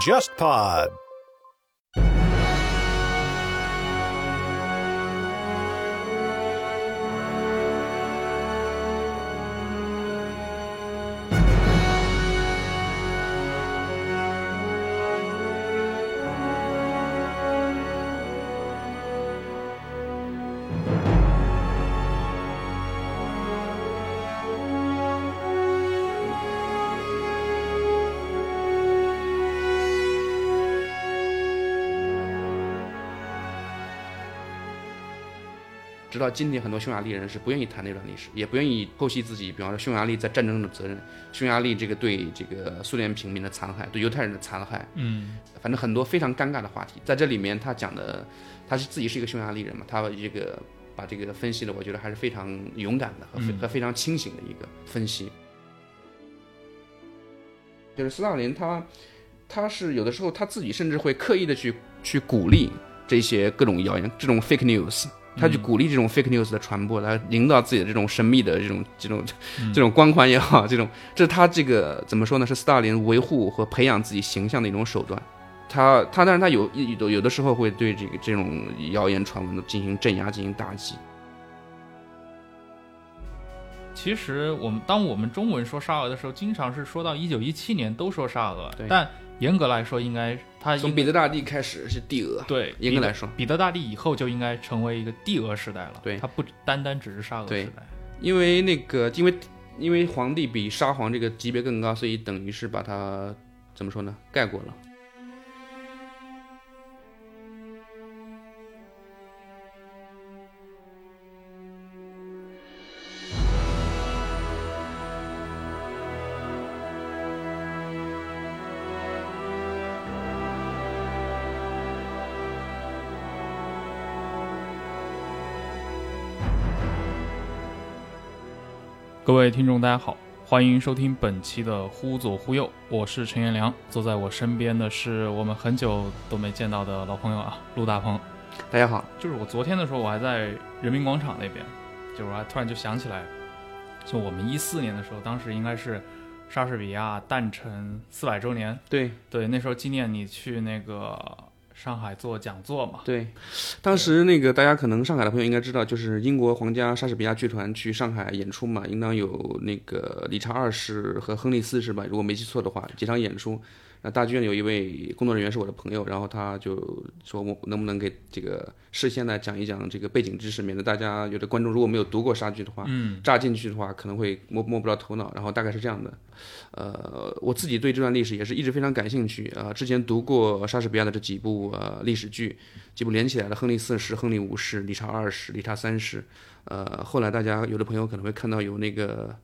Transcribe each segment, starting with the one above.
JustPod。直到今天，很多匈牙利人是不愿意谈那段历史，也不愿意剖析自己，比方说匈牙利在战争中的责任，匈牙利这个对这个苏联平民的残害，对犹太人的残害，嗯，反正很多非常尴尬的话题。在这里面，他讲的，他是自己是一个匈牙利人嘛，他这个把这个分析的，我觉得还是非常勇敢的和和非常清醒的一个分析。就是斯大林他，他是有的时候他自己甚至会刻意的去去鼓励这些各种谣言，这种 fake news，他去嗯鼓励这种 fake news 的传播，来营造自己的这种神秘的这种这种嗯这种光环也好，这种这是他这个怎么说呢？是斯大林维护和培养自己形象的一种手段。他他但是他有有有的时候会对这个这种谣言传闻进行镇压、进行打击。其实我们当我们中文说沙俄的时候，经常是说到一九一七年都说沙俄对，但严格来说，应该它应从彼得大帝开始是帝俄，对严格来说，彼得大帝以后就应该成为一个帝俄时代了。对它不单单只是沙俄时代。因为那个因为因为皇帝比沙皇这个级别更高，所以等于是把他怎么说呢盖过了。各位听众，大家好，欢迎收听本期的《忽左忽右》，我是陈彦良，坐在我身边的是我们很久都没见到的老朋友啊，陆大鹏。大家好，就是我昨天的时候，我还在人民广场那边，就是我还突然就想起来，就我们一四年的时候，当时应该是莎士比亚诞辰四百周年，对。对，那时候纪念你去那个上海做讲座嘛，对，当时那个大家可能上海的朋友应该知道，就是英国皇家莎士比亚剧团去上海演出嘛，应当有那个理查二世和亨利四世吧，如果没记错的话，几场演出。那大剧院有一位工作人员是我的朋友，然后他就说我能不能给这个事先来讲一讲这个背景知识，免得大家有的观众如果没有读过莎剧的话，嗯，扎进去的话可能会摸摸不着头脑。然后大概是这样的，呃，我自己对这段历史也是一直非常感兴趣啊、之前读过莎士比亚的这几部呃历史剧，几部连起来的亨利四世、亨利五世、理查二世、理查三世，呃，后来大家有的朋友可能会看到有那个。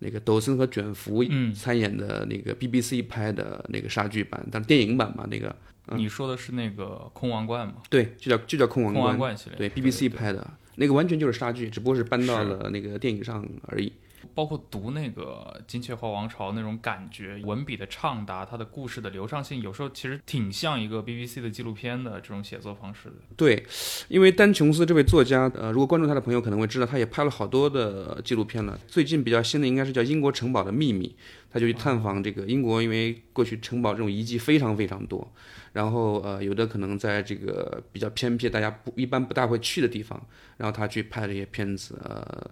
那个抖森和卷福嗯。参演的那个 BBC 拍的那个莎剧版，但电影版嘛，那个你说的是那个空王冠吗，对，就叫就叫空王空王冠，系列，对 BBC 拍的。那个完全就是莎剧，只不过是搬到了那个电影上而已。包括读那个《金雀花王朝》那种感觉，文笔的畅达，它的故事的流畅性，有时候其实挺像一个 BBC 的纪录片的这种写作方式的。对，因为丹琼斯这位作家，呃，如果关注他的朋友可能会知道，他也拍了好多的纪录片了。最近比较新的应该是叫《英国城堡的秘密》，他就去探访这个英国，因为过去城堡这种遗迹非常非常多，然后呃，有的可能在这个比较偏僻、大家不一般不大会去的地方，然后他去拍了一些片子，呃。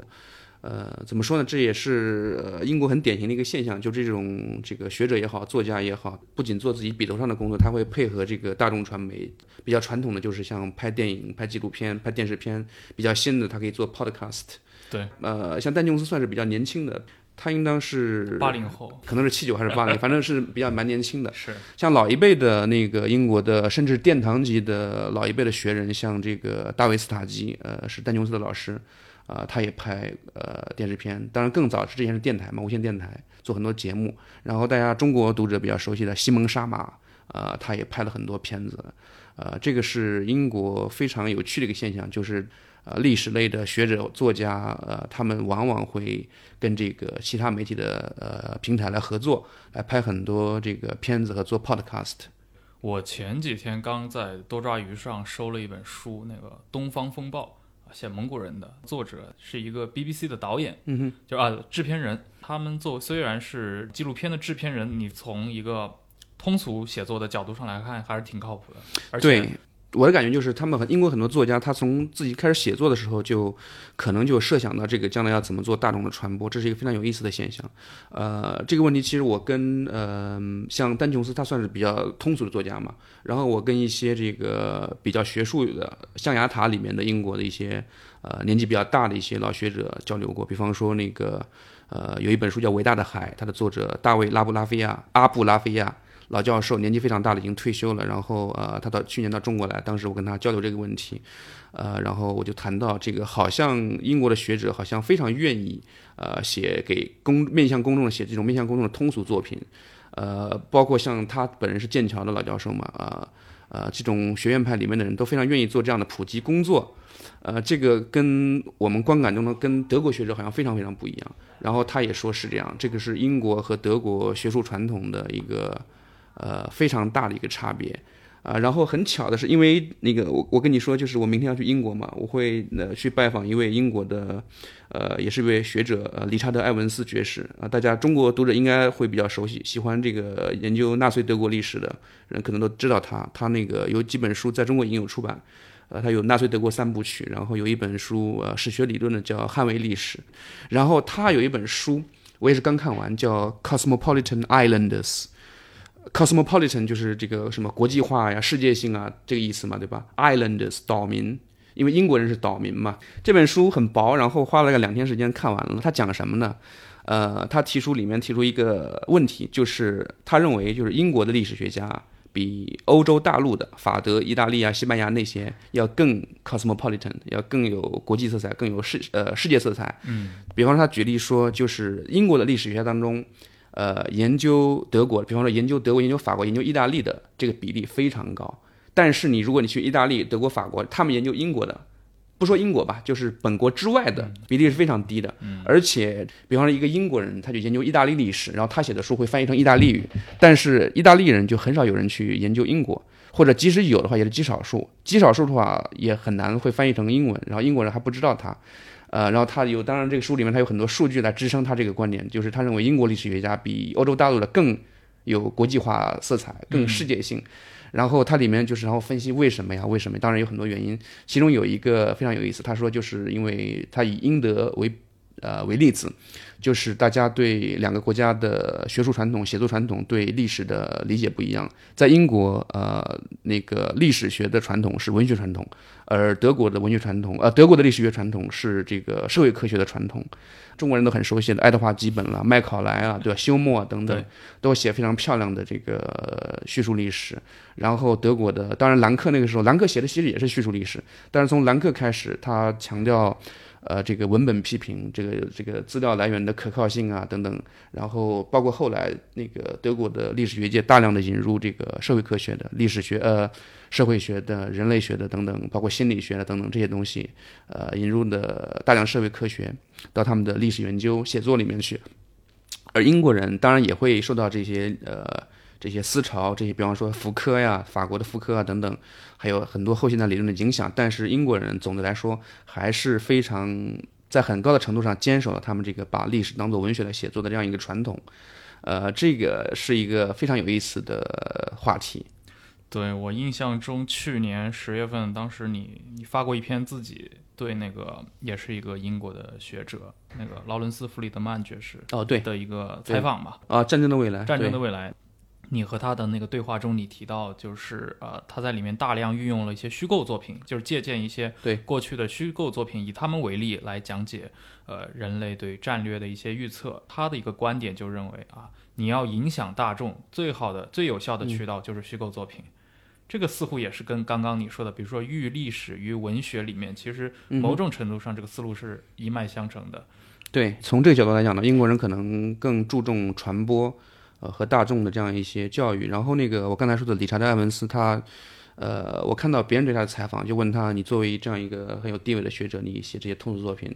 呃，怎么说呢？这也是呃英国很典型的一个现象，就这种这个学者也好，作家也好，不仅做自己笔头上的工作，他会配合这个大众传媒。比较传统的就是像拍电影、拍纪录片、拍电视片，比较新的他可以做 podcast。对，呃，像丹琼斯算是比较年轻的，他应当是八零后可能是七九还是八零，反正是比较蛮年轻的。是像老一辈的那个英国的，甚至殿堂级的老一辈的学人，像这个大卫斯塔基，呃，是丹琼斯的老师，啊、他也拍呃电视片，当然更早是之前是电台嘛，无线电台做很多节目。然后大家中国读者比较熟悉的西蒙沙马，呃，他也拍了很多片子，呃，这个是英国非常有趣的一个现象，就是呃历史类的学者作家，呃，他们往往会跟这个其他媒体的呃平台来合作，来拍很多这个片子和做 podcast。我前几天刚在多抓鱼上收了一本书，那个《东方风暴》写蒙古人的作者是一个 BBC 的导演，嗯哼，就啊制片人。他们做虽然是纪录片的制片人，你从一个通俗写作的角度上来看，还是挺靠谱的。而且对，我的感觉就是，他们很英国很多作家，他从自己开始写作的时候，就可能就设想到这个将来要怎么做大众的传播，这是一个非常有意思的现象。呃，这个问题其实我跟呃像丹琼斯，他算是比较通俗的作家嘛，然后我跟一些这个比较学术的象牙塔里面的英国的一些呃年纪比较大的一些老学者交流过，比方说那个呃有一本书叫《伟大的海》，它的作者大卫拉布拉菲亚阿布拉菲亚。老教授年纪非常大了，已经退休了。然后呃，他到去年到中国来，当时我跟他交流这个问题，呃，然后我就谈到这个，好像英国的学者好像非常愿意呃写给公面向公众的写这种面向公众的通俗作品，呃，包括像他本人是剑桥的老教授嘛，啊呃，这种学院派里面的人都非常愿意做这样的普及工作，呃，这个跟我们观感中的跟德国学者好像非常非常不一样。然后他也说是这样，这个是英国和德国学术传统的一个。呃，非常大的一个差别，啊，然后很巧的是，因为那个我我跟你说，就是我明天要去英国嘛，我会呃去拜访一位英国的，呃，也是一位学者，呃，理查德·艾文斯爵士。啊，大家中国读者应该会比较熟悉，喜欢这个研究纳粹德国历史的人可能都知道他，他那个有几本书在中国已经有出版，呃，他有纳粹德国三部曲，然后有一本书呃史学理论的叫《捍卫历史》，然后他有一本书我也是刚看完，叫《Cosmopolitan Islanders》。Cosmopolitan 就是这个什么国际化呀、世界性啊，这个意思嘛，对吧？Islanders 岛民，因为英国人是岛民嘛。这本书很薄，然后花了个两天时间看完了。他讲什么呢？呃，他提出里面提出一个问题，就是他认为就是英国的历史学家比欧洲大陆的法德、意大利啊、西班牙那些要更 cosmopolitan，要更有国际色彩，更有世呃世界色彩。嗯，比方说他举例说，就是英国的历史学家当中。呃，研究德国，比方说研究德国、研究法国、研究意大利的这个比例非常高。但是你如果你去意大利、德国、法国，他们研究英国的，不说英国吧，就是本国之外的比例是非常低的。而且，比方说一个英国人，他就研究意大利历史，然后他写的书会翻译成意大利语，但是意大利人就很少有人去研究英国，或者即使有的话也是极少数，极少数的话也很难会翻译成英文，然后英国人还不知道他。呃，然后他有，当然这个书里面他有很多数据来支撑他这个观点，就是他认为英国历史学家比欧洲大陆的更有国际化色彩，更世界性。然后它里面就是然后分析为什么呀？为什么？当然有很多原因，其中有一个非常有意思，他说就是因为他以英德为呃为例子。就是大家对两个国家的学术传统、写作传统、对历史的理解不一样。在英国，呃，那个历史学的传统是文学传统，而德国的文学传统，呃，德国的历史学传统是这个社会科学的传统。中国人都很熟悉的爱德华基本了、麦考莱啊，对吧？休谟啊等等，都写非常漂亮的这个叙述历史。然后德国的，当然兰克那个时候，兰克写的其实也是叙述历史，但是从兰克开始，他强调。呃，这个文本批评，这个这个资料来源的可靠性啊，等等，然后包括后来那个德国的历史学界大量的引入这个社会科学的历史学、呃社会学的、人类学的等等，包括心理学的等等这些东西，呃，引入的大量社会科学到他们的历史研究写作里面去，而英国人当然也会受到这些呃。这些思潮，这些比方说福柯呀，法国的福柯啊等等，还有很多后现代理论的影响。但是英国人总的来说还是非常在很高的程度上坚守了他们这个把历史当做文学来写作的这样一个传统。呃，这个是一个非常有意思的话题。对我印象中，去年十月份，当时你你发过一篇自己对那个也是一个英国的学者，那个劳伦斯·弗里德曼爵士哦对的一个采访吧？啊，战争的未来，战争的未来。你和他的那个对话中，你提到就是呃，他在里面大量运用了一些虚构作品，就是借鉴一些对过去的虚构作品，以他们为例来讲解呃人类对战略的一些预测。他的一个观点就认为啊，你要影响大众，最好的、最有效的渠道就是虚构作品。这个似乎也是跟刚刚你说的，比如说寓历史于文学里面，其实某种程度上这个思路是一脉相承的。对，从这个角度来讲呢，英国人可能更注重传播。呃，和大众的这样一些教育，然后那个我刚才说的理查德·艾文斯，他，呃，我看到别人对他的采访，就问他，你作为这样一个很有地位的学者，你写这些通俗作品，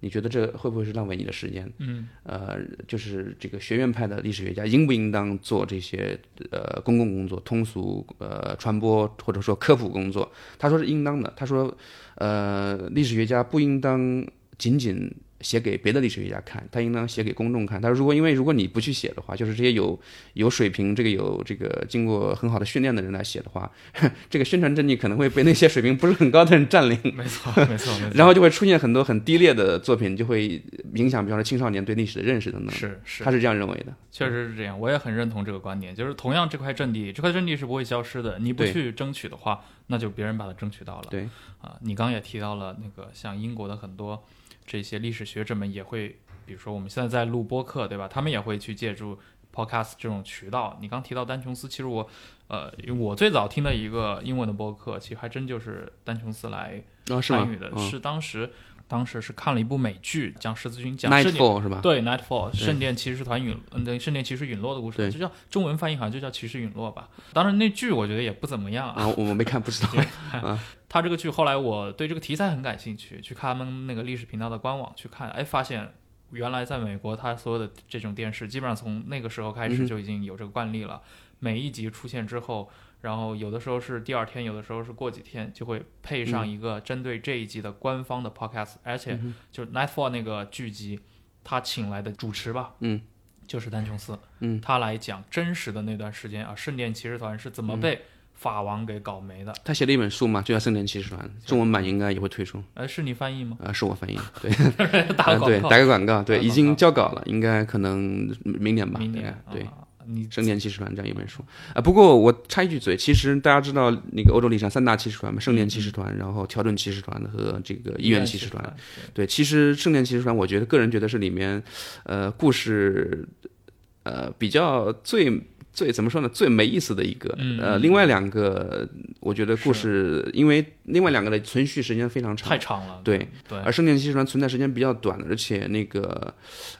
你觉得这会不会是浪费你的时间？嗯，呃，就是这个学院派的历史学家应不应当做这些呃公共工作、通俗呃传播或者说科普工作？他说是应当的。他说，呃，历史学家不应当仅仅写给别的历史学家看，他应当写给公众看。他说，如果因为如果你不去写的话，就是这些有有水平、这个有这个经过很好的训练的人来写的话，这个宣传阵地可能会被那些水平不是很高的人占领。没错，没错，没错。然后就会出现很多很低劣的作品，就会影响，比方说青少年对历史的认识等等。是是，他是这样认为的。确实是这样，我也很认同这个观点。就是同样这块阵地，这块阵地是不会消失的。你不去争取的话，那就别人把它争取到了。对啊，你刚刚也提到了那个像英国的很多这些历史学者们也会，比如说我们现在在录播客，对吧？他们也会去借助 podcast 这种渠道。你刚提到丹琼斯，其实我呃，我最早听的一个英文的播客，其实还真就是丹琼斯来参与的，？嗯是当时当时是看了一部美剧，讲十字军，讲。Nightfall 是吧？对，Nightfall 圣殿骑士团陨，嗯，对，圣殿骑士陨落的故事，对就叫中文翻译好像就叫骑士陨落吧。当然那剧我觉得也不怎么样啊，啊，我没看，不知道。他这个剧后来我对这个题材很感兴趣，去看他们那个历史频道的官网去看，哎，发现原来在美国，他所有的这种电视基本上从那个时候开始就已经有这个惯例了。每一集出现之后，然后有的时候是第二天，有的时候是过几天，就会配上一个针对这一集的官方的 podcast，、而且嗯就是 Nightfall 那个剧集，他请来的主持吧，嗯，就是丹琼斯，嗯，他来讲真实的那段时间啊，圣殿骑士团是怎么被法王给搞没的。他写了一本书嘛，就叫《圣殿骑士团》，中文版应该也会推出。呃，是你翻译吗？呃，是我翻译，对，打个广告，打个广告，对，已经交稿了，应该可能明年吧，明年对。啊你《圣殿骑士团》这样一本书啊，不过我插一句嘴，其实大家知道那个欧洲历史上三大骑士团嘛，圣殿骑士团，然后条顿骑士团和这个医院骑士。团，对，其实圣殿骑士团，我觉得个人觉得是里面，呃，故事，呃，比较最最怎么说呢，最没意思的一个。嗯呃，另外两个，我觉得故事，因为另外两个的存续时间非常长太，长了。对对，而圣殿骑士团存在时间比较短，而且那个，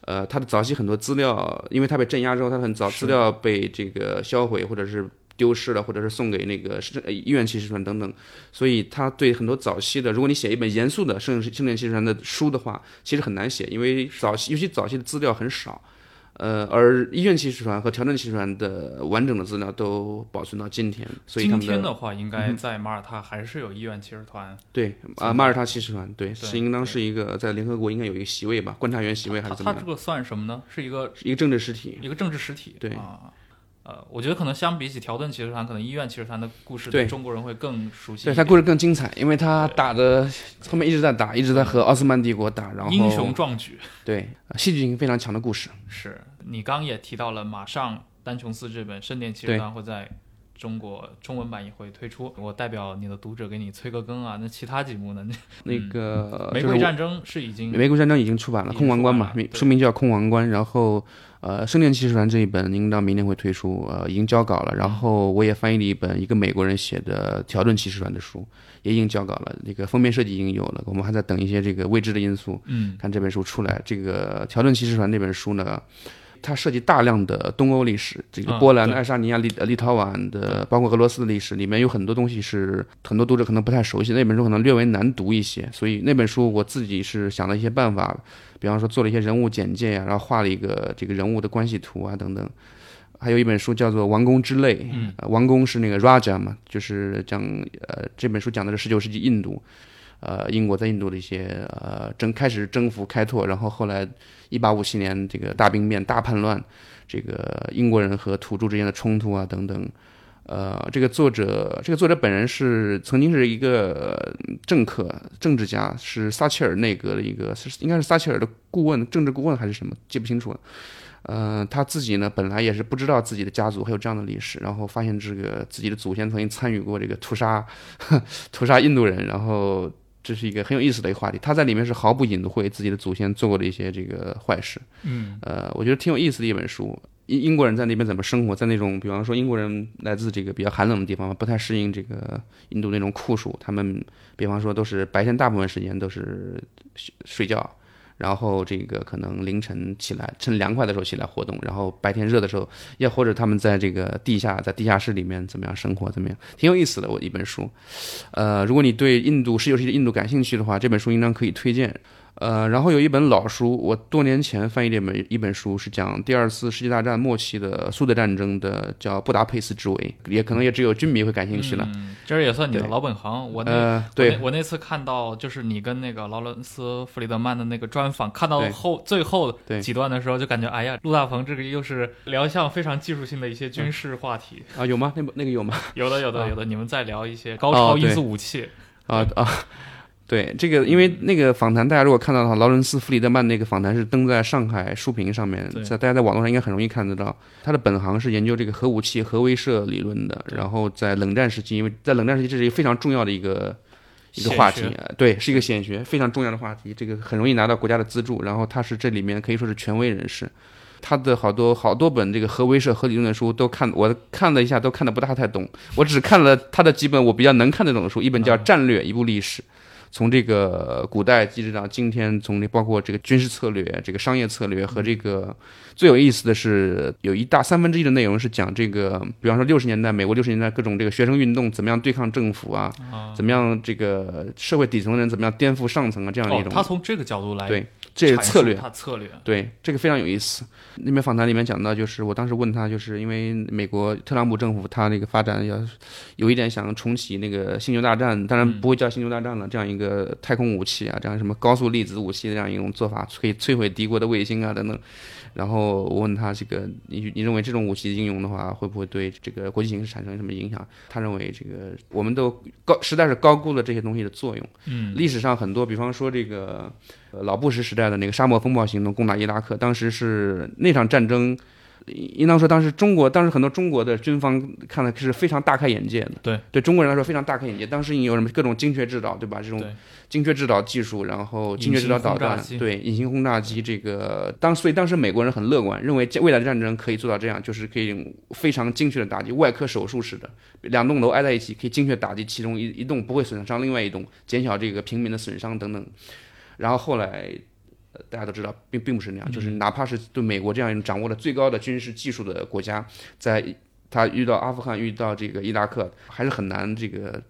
呃，它的早期很多资料，因为它被镇压之后，它很早资料被这个销毁或者是丢失了，或者是送给那个是呃医院骑士团等等，所以他对很多早期的，如果你写一本严肃的圣圣殿骑士团的书的话，其实很难写，因为早期尤其早期的资料很少。呃，而医院骑士团和调整骑士团的完整的资料都保存到今天，所以今天的话，应该在马耳他还是有医院骑士团。对啊，马耳他骑士团对对是应当是一个在联合国应该有一个席位吧，观察员席位还是怎么样？它这个算什么呢？是一个一个政治实体。一个政治实体。对啊。呃，我觉得可能相比起条顿骑士团，可能医院骑士团的故事对中国人会更熟悉一点。对他故事更精彩，因为他打的后面一直在打，一直在和奥斯曼帝国打，然后英雄壮举对戏剧性非常强的故事。是你刚也提到了，马上丹琼斯这本《圣殿骑士团》会在中国中文版也会推出。我代表你的读者给你催个更啊。那其他几部呢？那个玫就是我瑰战争是已经玫瑰战争已经出版了，已经空王冠嘛书名叫《空王冠》。然后，呃，《圣殿骑士团》这一本应当明年会推出，呃，已经交稿了。然后我也翻译了一本一个美国人写的条顿骑士团的书，也已经交稿了。那个封面设计已经有了，我们还在等一些这个未知的因素，嗯看这本书出来。这个条顿骑士团那本书呢？它涉及大量的东欧历史，这个啊波兰、对爱沙尼亚、立呃立陶宛的，包括俄罗斯的历史，里面有很多东西是很多读者可能不太熟悉，那本书可能略微难读一些，所以那本书我自己是想了一些办法，比方说做了一些人物简介呀、然后画了一个这个人物的关系图啊等等。还有一本书叫做《王宫之泪》，嗯呃王宫是那个 Raja 嘛，就是讲呃这本书讲的是十九世纪印度，呃英国在印度的一些呃征开始征服开拓，然后后来一八五七年这个大兵变大叛乱，这个英国人和土著之间的冲突啊等等。呃，这个作者，这个作者本人是曾经是一个政客、政治家，是撒切尔内阁的一个，应该是撒切尔的顾问、政治顾问还是什么，记不清楚了。呃，他自己呢，本来也是不知道自己的家族还有这样的历史，然后发现这个自己的祖先曾经参与过这个屠杀，屠杀印度人，然后这是一个很有意思的一个话题。他在里面是毫不隐晦自己的祖先做过的一些这个坏事。嗯呃，我觉得挺有意思的一本书。英英国人在那边怎么生活，在那种比方说英国人来自这个比较寒冷的地方，不太适应这个印度那种酷暑，他们比方说都是白天大部分时间都是睡睡觉，然后这个可能凌晨起来，趁凉快的时候起来活动，然后白天热的时候，也或者他们在这个地下，在地下室里面怎么样生活，怎么样，挺有意思的。我一本书，呃，如果你对印度十九世纪印度感兴趣的话，这本书应当可以推荐。呃，然后有一本老书，我多年前翻译的一本一本书，是讲第二次世界大战末期的苏德战争的，叫《布达佩斯之围》，也可能也只有军迷会感兴趣了。嗯，这也算你的老本行。我那、对那，我那次看到就是你跟那个劳伦斯·弗里德曼的那个专访，看到后最后几段的时候，就感觉哎呀，陆大鹏这个又是聊向非常技术性的一些军事话题。啊，有吗？那本那个有吗？有的，有的，啊有的。你们在聊一些高超音速武器。啊啊，对，这个因为那个访谈，大家如果看到的话，劳伦斯·弗里德曼那个访谈是登在上海书评上面，在大家在网络上应该很容易看得到。他的本行是研究这个核武器、核威慑理论的，然后在冷战时期，因为在冷战时期这是一个非常重要的一个一个话题对，是一个显学，非常重要的话题，这个很容易拿到国家的资助，然后他是这里面可以说是权威人士。他的好多好多本这个核威慑、核理论的书都看，我看了一下，都看得不大太懂。我只看了他的几本我比较能看得懂的书，一本叫《战略》，一部历史，从这个古代一直到今天，从这包括这个军事策略、这个商业策略和这个最有意思的是，有一大三分之一的内容是讲这个，比方说六十年代美国六十年代各种这个学生运动怎么样对抗政府啊，啊。怎么样这个社会底层的人怎么样颠覆上层啊这样的一哦，种，他从这个角度来对这是策略。他策略。对，这个非常有意思。那边访谈里面讲到，就是我当时问他，就是因为美国特朗普政府他那个发展要有一点想重启那个星球大战，当然不会叫星球大战了，这样一个太空武器啊，这样什么高速粒子武器的这样一种做法，可以摧毁敌国的卫星啊等等。然后我问他这个，你你认为这种武器应用的话，会不会对这个国际形势产生什么影响？他认为这个我们都高实在是高估了这些东西的作用。嗯，历史上很多，比方说这个呃老布什时代的那个沙漠风暴行动攻打伊拉克，当时是那场战争，应当说当时中国当时很多中国的军方看来是非常大开眼界的。对，对中国人来说非常大开眼界。当时你有什么各种精确制导，对吧？这种精确制导技术，然后精确制导导弹对隐形轰炸机，这个当所以当时美国人很乐观，认为未来的战争可以做到这样，就是可以非常精确的打击，外科手术式的，两栋楼挨在一起，可以精确打击其中一一栋，不会损伤另外一栋，减小这个平民的损伤等等。然后后来。呃大家都知道，并并不是那样，就是哪怕是对美国这样一种掌握了最高的军事技术的国家，在他遇到阿富汗、遇到这个伊拉克，还是很难这个，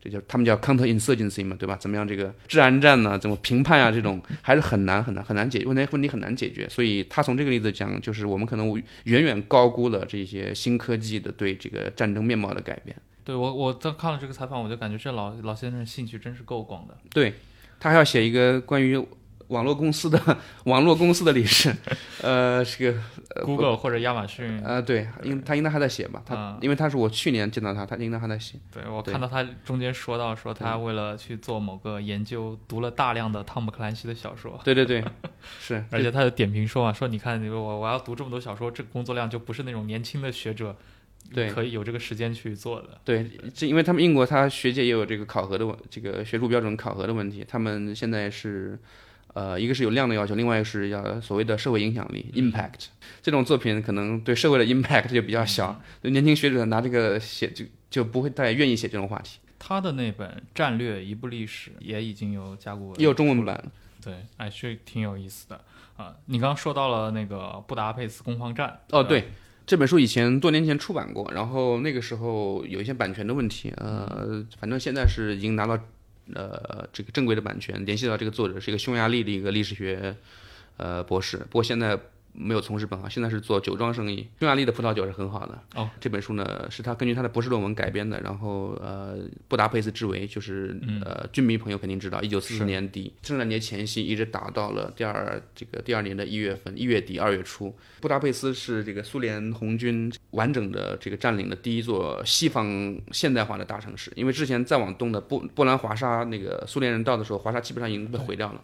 这叫他们叫 counter insurgency 嘛，对吧？怎么样这个治安战呢？怎么评判啊？这种还是很难很难很难解决问题，问题很难解决。所以他从这个例子讲，就是我们可能远远高估了这些新科技的对这个战争面貌的改变。对我我在看了这个采访，我就感觉这老老先生兴趣真是够广的。对他还要写一个关于网络公司的 网络公司的理事，呃，是个 Google 或者亚马逊，呃，对，应他应该还在写吧？他、啊因为他是我去年见到他，他应该还在写。对我看到他中间说到说他为了去做某个研究，读了大量的汤姆克兰西的小说，对对对，是，而且他的点评说嘛，说你看我我要读这么多小说，这个工作量就不是那种年轻的学者对可以有这个时间去做的。对，这因为他们英国他学界也有这个考核的问，这个学术标准考核的问题，他们现在是。呃，一个是有量的要求，另外一个是要所谓的社会影响力 （impact）。这种作品可能对社会的 impact 就比较小，就年轻学者拿这个写就就不会太愿意写这种话题。他的那本《战略一部历史》也已经有甲骨文，也有中文版，对，哎，是挺有意思的啊。你刚刚说到了那个布达佩斯攻防战，哦，吧，对，这本书以前多年前出版过，然后那个时候有一些版权的问题，呃，反正现在是已经拿到呃这个正规的版权，联系到这个作者是一个匈牙利的一个历史学呃博士，不过现在没有从事本行，现在是做酒庄生意。匈牙利的葡萄酒是很好的。哦，这本书呢是他根据他的博士论文改编的，然后呃，布达佩斯之围就是、呃，军迷朋友肯定知道，一九四四年底圣诞节前夕一直打到了第二这个第二年的一月份，一月底二月初。布达佩斯是这个苏联红军完整的这个占领的第一座西方现代化的大城市，因为之前再往东的波波兰华沙那个苏联人到的时候，华沙基本上已经被毁掉了。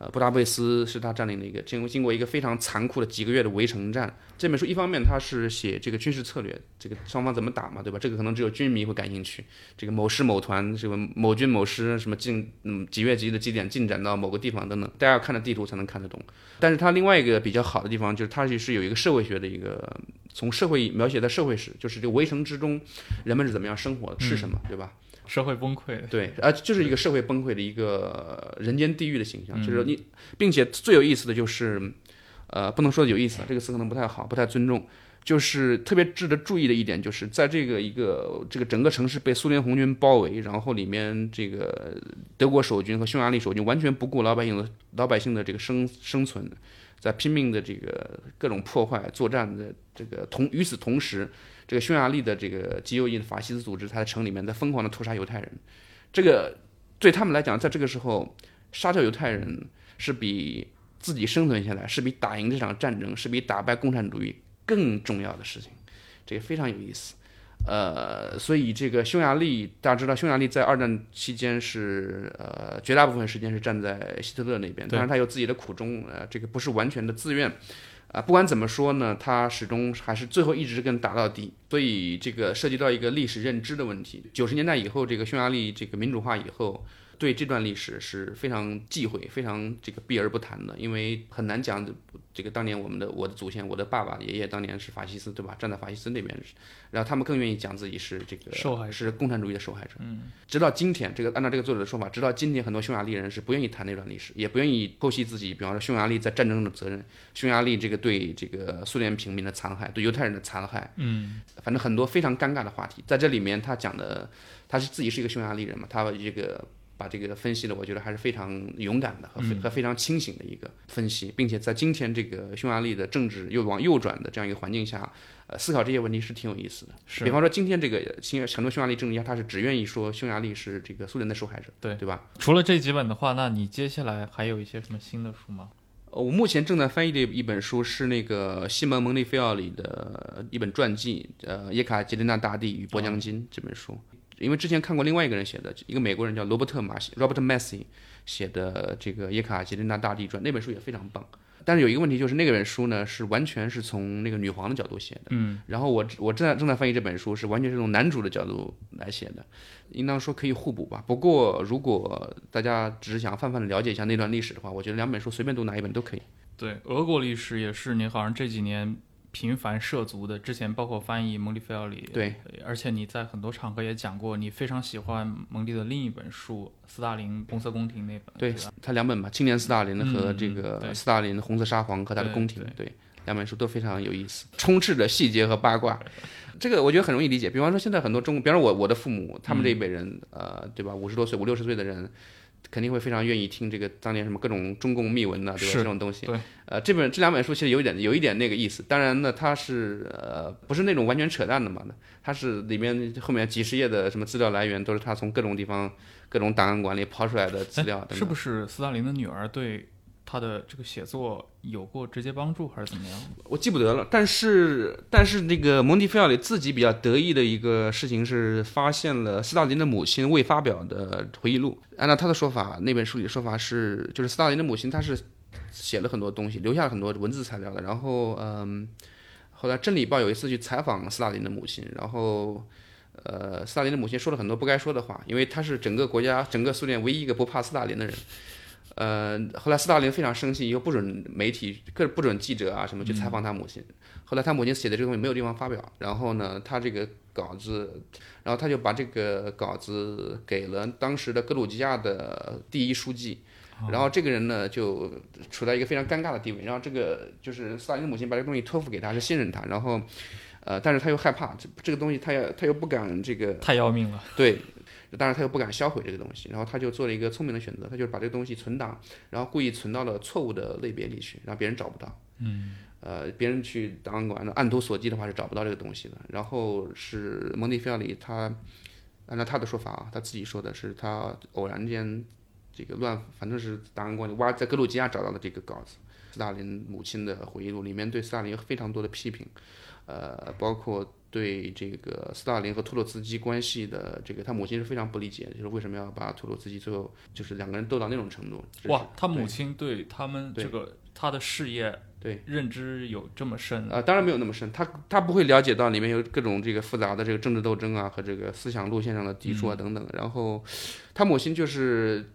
呃，布达佩斯是他占领的一个经过经过一个非常残酷的几个月的围城战。这本书一方面他是写这个军事策略，这个双方怎么打嘛，对吧？这个可能只有军迷会感兴趣。这个某师某团，什么某军某师什么进嗯几月几日几点进展到某个地方等等，大家要看着地图才能看得懂。但是它另外一个比较好的地方就是它是有一个社会学的一个从社会描写的社会史，就是这个围城之中人们是怎么样生活的，吃什么，对吧？社会崩溃，对，啊，就是一个社会崩溃的一个人间地狱的形象，就是你，并且最有意思的就是，呃，不能说有意思，这个词可能不太好，不太尊重。就是特别值得注意的一点，就是在这个一个这个整个城市被苏联红军包围，然后里面这个德国守军和匈牙利守军完全不顾老百姓的老百姓的这个生生存，在拼命的这个各种破坏作战的这个同与此同时，这个匈牙利的这个极右翼的法西斯组织，他在城里面在疯狂的屠杀犹太人，这个对他们来讲，在这个时候杀掉犹太人是比自己生存下来，是比打赢这场战争，是比打败共产主义。更重要的事情，这个非常有意思，呃，所以这个匈牙利大家知道，匈牙利在二战期间是呃绝大部分时间是站在希特勒那边，当然他有自己的苦衷，呃，这个不是完全的自愿，啊，不管怎么说呢，他始终还是最后一直跟打到底，所以这个涉及到一个历史认知的问题。九十年代以后，这个匈牙利这个民主化以后。对这段历史是非常忌讳、非常这个避而不谈的，因为很难讲这个当年我们的我的祖先、我的爸爸、爷爷当年是法西斯，对吧？站在法西斯那边，然后他们更愿意讲自己是这个受害是共产主义的受害者。嗯，直到今天，这个按照这个作者的说法，直到今天，很多匈牙利人是不愿意谈那段历史，也不愿意剖析自己，比方说匈牙利在战争中的责任，匈牙利这个对这个苏联平民的残害，对犹太人的残害。嗯，反正很多非常尴尬的话题，在这里面他讲的，他是自己是一个匈牙利人嘛，他这个。把这个分析的，我觉得还是非常勇敢的和和非常清醒的一个分析，并且在今天这个匈牙利的政治又往右转的这样一个环境下，呃，思考这些问题是挺有意思的。是，比方说今天这个新很多匈牙利政治家，他是只愿意说匈牙利是这个苏联的受害者，对对吧？除了这几本的话，那你接下来还有一些什么新的书吗？我目前正在翻译的一本书是那个西蒙蒙利菲奥里的一本传记，呃，《叶卡捷琳娜大帝与波江金》这本书。因为之前看过另外一个人写的，一个美国人叫罗伯特马西 （Robert Massey） 写的这个《叶卡捷琳娜大帝传》，那本书也非常棒。但是有一个问题，就是那本书呢是完全是从那个女皇的角度写的。嗯。然后我我正在正在翻译这本书，是完全是从男主的角度来写的，应当说可以互补吧。不过如果大家只是想泛泛的了解一下那段历史的话，我觉得两本书随便读哪一本都可以。对，俄国历史也是你好像这几年。频繁涉足的，之前包括翻译蒙蒂菲奥里，对，而且你在很多场合也讲过，你非常喜欢蒙蒂的另一本书《斯大林红色宫廷》那本，对他两本吧，《青年斯大林》和这个《斯大林的红色沙皇和他的宫廷》，对，两本书都非常有意思，充斥着细节和八卦。这个我觉得很容易理解，比方说现在很多中，比方说我我的父母，他们这一辈人，呃，对吧，五十多岁、五六十岁的人。肯定会非常愿意听这个当年什么各种中共秘闻呐，对吧？这种东西。对。呃，这本这两本书其实有一点有一点那个意思。当然呢，它是呃不是那种完全扯淡的嘛，它是里面后面几十页的什么资料来源都是他从各种地方各种档案馆里刨出来的资料。是不是斯大林的女儿对？他的这个写作有过直接帮助还是怎么样？我记不得了。但是，但是那个蒙蒂菲奥里自己比较得意的一个事情是发现了斯大林的母亲未发表的回忆录。按照他的说法，那本书里的说法是，就是斯大林的母亲他是写了很多东西，留下了很多文字材料的。然后，嗯，后来《真理报》有一次去采访斯大林的母亲，然后，呃，斯大林的母亲说了很多不该说的话，因为他是整个国家、整个苏联唯一一个不怕斯大林的人。呃，后来斯大林非常生气，又不准媒体、各不准记者啊什么去采访他母亲。后来他母亲写的这个东西没有地方发表，然后呢，他这个稿子，然后他就把这个稿子给了当时的格鲁吉亚的第一书记，然后这个人呢就处在一个非常尴尬的地位。然后这个就是斯大林的母亲把这个东西托付给他，是信任他，然后，呃，但是他又害怕这这个东西，他又他又不敢这个太要命了，对。当然他又不敢销毁这个东西，然后他就做了一个聪明的选择，他就把这个东西存档，然后故意存到了错误的类别里去，让别人找不到。嗯，呃，别人去档案馆按图索骥的话是找不到这个东西的。然后是蒙蒂菲奥里，他按照他的说法啊，他自己说的是他偶然间这个乱，反正是档案馆里挖在格鲁吉亚找到的这个稿子，斯大林母亲的回忆录里面对斯大林有非常多的批评，呃，包括。对这个斯大林和托洛茨基关系的这个，他母亲是非常不理解，就是为什么要把托洛茨基最后就是两个人斗到那种程度。哇，他母亲对他们这个他的事业对认知有这么深啊？当然没有那么深，他他不会了解到里面有各种这个复杂的这个政治斗争啊和这个思想路线上的抵触啊等等。然后他母亲就是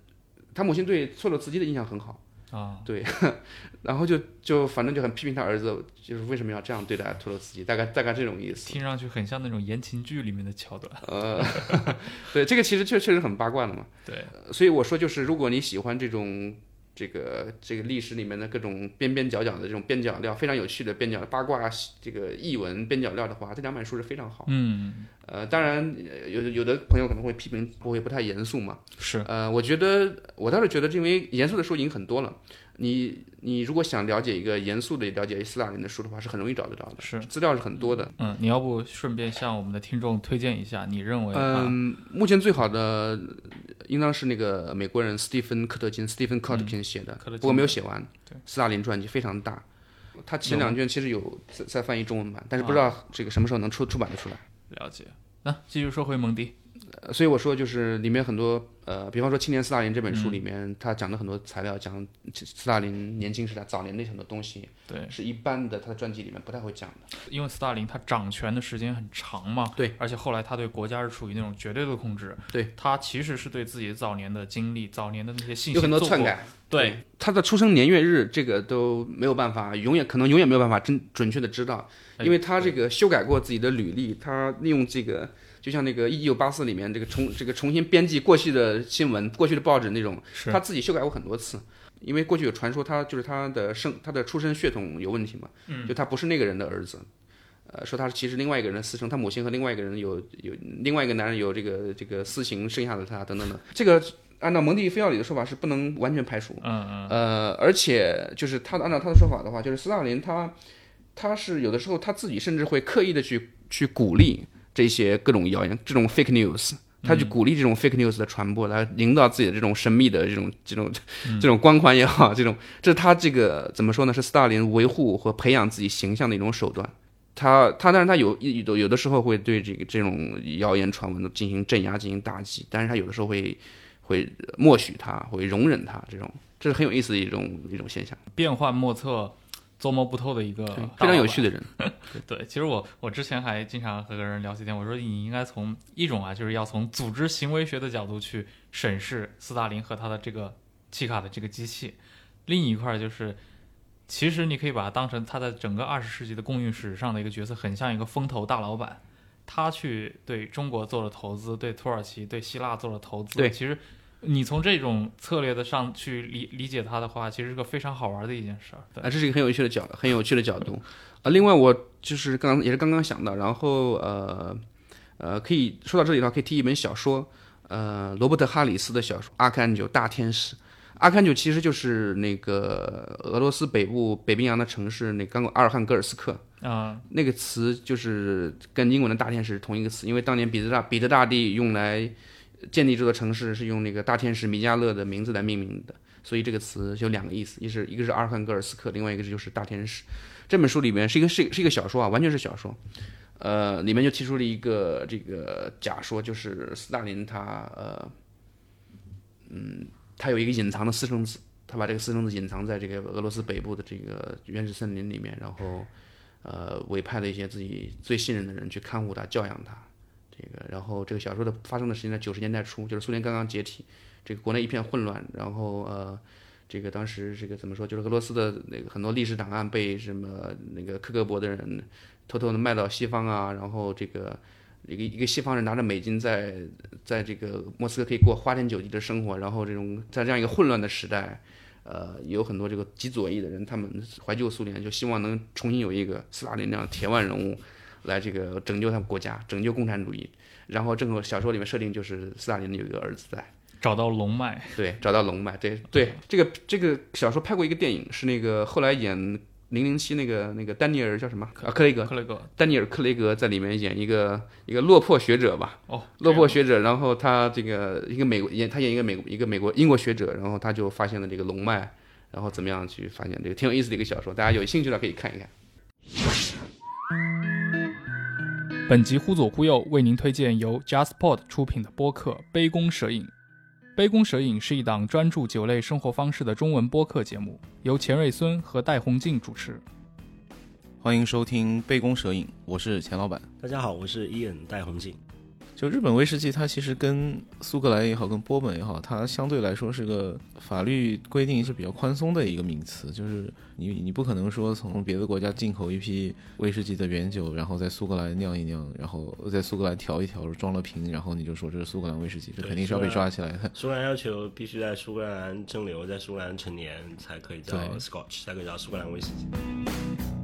他母亲对托洛茨基的印象很好。啊，对，然后就就反正就很批评他儿子，就是为什么要这样对待托洛茨基，大概大概这种意思。听上去很像那种言情剧里面的桥段。呃，对，这个其实确确实很八卦的嘛。对，所以我说就是，如果你喜欢这种这个这个历史里面的各种边边角角的这种边角料，非常有趣的边角八卦这个译文边角料的话，这两本书是非常好。嗯，呃，当然呃有有的朋友可能会批评不会不太严肃嘛。是，呃，我觉得我倒是觉得，因为严肃的书已经很多了。你你如果想了解一个严肃的了解斯大林的书的话，是很容易找得到的，是资料是很多的。嗯，你要不顺便向我们的听众推荐一下，你认为啊嗯，目前最好的应当是那个美国人斯蒂芬科特金 （Stephen Kotkin） 写的，科特金不过没有写完。对，斯大林传记非常大，他前两卷其实有在在翻译中文版，但是不知啊道这个什么时候能出出版的出来。了解。那、继续说回蒙迪，呃所以我说就是里面很多呃，比方说《青年斯大林》这本嗯。书里面，他讲的很多材料，讲斯大林年轻时代早年的很多东西，对，是一般的他的传记里面不太会讲的。因为斯大林他掌权的时间很长嘛，对，而且后来他对国家是处于那种绝对的控制，对，他其实是对自己早年的经历、早年的那些信息有很多篡改，对，他的出生年月日这个都没有办法，永远可能永远没有办法真准确的知道，哎因为他这个修改过自己的履历，他利用这个，就像那个《一九八四》里面这个重这个重新编辑过去的新闻、过去的报纸那种，他自己修改过很多次。因为过去有传说他就是他的生他的出生血统有问题嘛，嗯。就他不是那个人的儿子，呃，说他是其实另外一个人的私生，他母亲和另外一个人有有另外一个男人有这个这个私情生下了他等等等，这个按照蒙蒂菲奥里的说法是不能完全排除，嗯嗯，呃，而且就是他按照他的说法的话，就是斯大林他他是有的时候他自己甚至会刻意的去去鼓励这些各种谣言，这种 fake news，他去鼓励这种 fake news 的传播，来营造自己的这种神秘的这种这种这种光环也好，这种这是他这个怎么说呢？是斯大林维护和培养自己形象的一种手段。他他但是他有有有的时候会对这个这种谣言传闻进行镇压、进行打击，但是他有的时候会会默许他，会容忍他，这种这是很有意思的一种一种现象，变幻莫测、捉摸不透的一个非常有趣的人。对，其实我我之前还经常和个人聊起天，我说你应该从一种啊，就是要从组织行为学的角度去审视斯大林和他的这个契卡的这个机器，另一块儿就是，其实你可以把它当成他在整个二十世纪的共运史上的一个角色，很像一个风投大老板，他去对中国做了投资，对土耳其、对希腊做了投资，对其实。你从这种策略的上去理理解它的话，其实是个非常好玩的一件事儿。对啊，，这是一个很有趣的角，很有趣的角度。啊，另外我就是刚也是刚刚想到，然后呃呃，可以说到这里的话，可以提一本小说，呃，罗伯特哈里斯的小说《阿坎九大天使》。阿坎九其实就是那个俄罗斯北部北冰洋的城市，那刚果阿尔汉格尔斯克。啊，那个词就是跟英文的大天使同一个词，因为当年彼得大彼得大帝用来建立这座城市是用那个大天使米迦勒的名字来命名的，所以这个词有两个意思，一是一个是阿尔汉格尔斯克，另外一个就是大天使。这本书里面是一个是是一个小说啊，完全是小说，呃，里面就提出了一个这个假说，就是斯大林他呃，嗯，他有一个隐藏的私生子，他把这个私生子隐藏在这个俄罗斯北部的这个原始森林里面，然后。呃，委派了一些自己最信任的人去看护他、教养他。这个，然后这个小说的发生的时间在九十年代初，就是苏联刚刚解体，这个国内一片混乱，然后呃，这个当时这个怎么说，就是俄罗斯的那个很多历史档案被什么那个克格勃的人偷偷的卖到西方啊，然后这个一个一个西方人拿着美金在在这个莫斯科可以过花天酒地的生活，然后这种在这样一个混乱的时代。呃，有很多这个极左翼的人，他们怀旧苏联，就希望能重新有一个斯大林那样铁腕人物来这个拯救他们国家，拯救共产主义。然后正好小说里面设定就是斯大林有一个儿子在，找到龙脉，对，找到龙脉，对对，这个这个小说拍过一个电影，是那个后来演零零七那个那个丹尼尔叫什么啊？克雷格，克雷格。丹尼尔·克雷格在里面演一个一个落魄学者吧，哦，落魄学者，然后他这个一个美国演他演一个美国一个美国英国学者，然后他就发现了这个龙脉，然后怎么样去发现这个挺有意思的一个小说，大家有兴趣的可以看一看。本集忽左忽右为您推荐由 JustPod 出品的播客《杯弓蛇影》。《杯弓蛇影》是一档专注酒类生活方式的中文播客节目，由钱瑞孙和戴宏静主持。欢迎收听《杯弓蛇影》，我是钱老板。大家好，我是伊恩戴宏静。就日本威士忌，它其实跟苏格兰也好，跟波本也好，它相对来说是个法律规定是比较宽松的一个名词。就是你你不可能说从别的国家进口一批威士忌的原酒，然后在苏格兰酿一酿，然后在苏格兰调一调，装了瓶，然后你就说这是苏格兰威士忌，这肯定是要被抓起来的。苏格兰要求必须在苏格兰蒸馏，在苏格兰成年才可以叫对 Scotch，才可以叫苏格兰威士忌。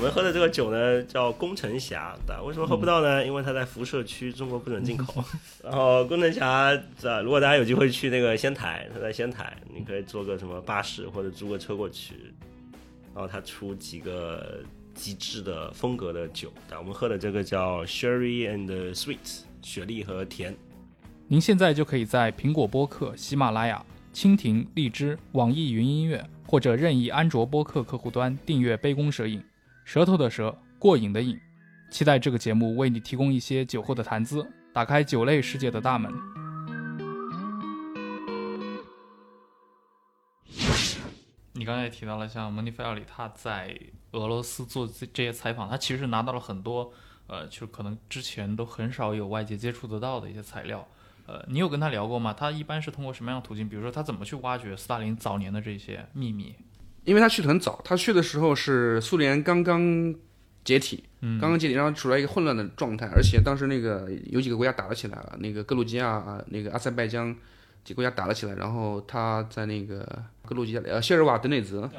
我们喝的这个酒呢叫工程侠，但为什么喝不到呢？因为它在辐射区，中国不准进口。然后工程侠，这如果大家有机会去那个仙台，它在仙台，你可以坐个什么巴士或者租个车过去，然后它出几个极致的风格的酒。但我们喝的这个叫 Sherry and Sweet，雪莉和甜。您现在就可以在苹果播客、喜马拉雅、蜻蜓、荔枝、网易云音乐或者任意安卓播客客户端订阅“杯弓蛇影”，舌头的舌，过瘾的瘾。期待这个节目为你提供一些酒后的谈资，打开酒类世界的大门。你刚才也提到了，像蒙蒂菲奥里他在俄罗斯做这这些采访，他其实拿到了很多，呃，就可能之前都很少有外界接触得到的一些材料。呃，你有跟他聊过吗？他一般是通过什么样的途径？比如说他怎么去挖掘斯大林早年的这些秘密？因为他去的很早，他去的时候是苏联刚刚解体，嗯。刚刚解体，然后处在一个混乱的状态，而且当时那个有几个国家打了起来了，那个格鲁吉亚、啊那个阿塞拜疆几个国家打了起来，然后他在那个格鲁吉亚呃谢尔瓦德内泽，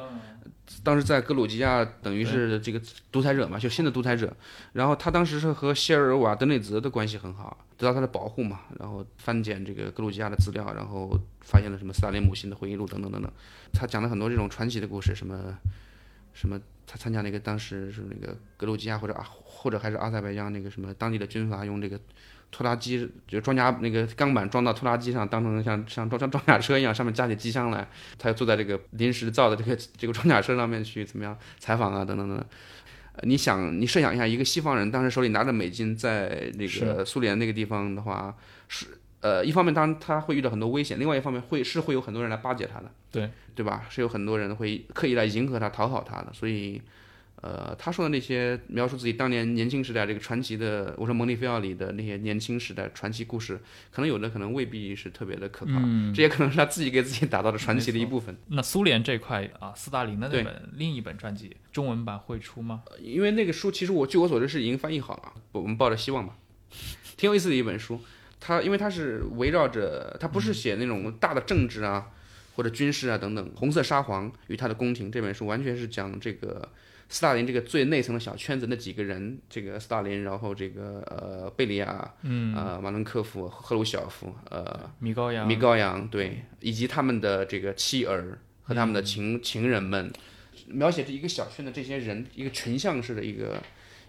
当时在格鲁吉亚等于是这个独裁者嘛，就新的独裁者，然后他当时是和谢尔瓦德内泽的关系很好，得到他的保护嘛，然后翻检这个格鲁吉亚的资料，然后发现了什么斯大林母亲的回忆录等等等等，他讲了很多这种传奇的故事，什么什么他参加那个当时是那个格鲁吉亚或者啊或者还是阿塞拜疆那个什么当地的军阀用这个拖拉机，就装甲那个钢板装到拖拉机上，当成像像装像装甲车一样，上面加起机箱来，他就坐在这个临时造的这个这个装甲车上面去怎么样采访啊等等等等。呃你想，你设想一下，一个西方人当时手里拿着美金，在那个苏联那个地方的话，是呃，一方面当然他会遇到很多危险，另外一方面会是会有很多人来巴结他的，对对吧？是有很多人会刻意来迎合他、讨好他的，所以，呃，他说的那些描述自己当年年轻时代这个传奇的，我说蒙蒂菲奥里的那些年轻时代传奇故事，可能有的可能未必是特别的可靠，嗯这也可能是他自己给自己打造的传奇的一部分。那苏联这块啊，斯大林的那本另一本传记，中文版会出吗？因为那个书其实我据我所知是已经翻译好了，我们抱着希望吧，挺有意思的一本书。它因为它是围绕着，它不是写那种大的政治啊或者军事啊等等，《红色沙皇与他的宫廷》这本书完全是讲这个斯大林这个最内层的小圈子那几个人，这个斯大林，然后这个呃贝利亚，嗯，呃马伦科夫、赫鲁晓夫，呃米高扬，米高扬，对，以及他们的这个妻儿和他们的情、情人们，描写这一个小圈的这些人，一个群像式的一个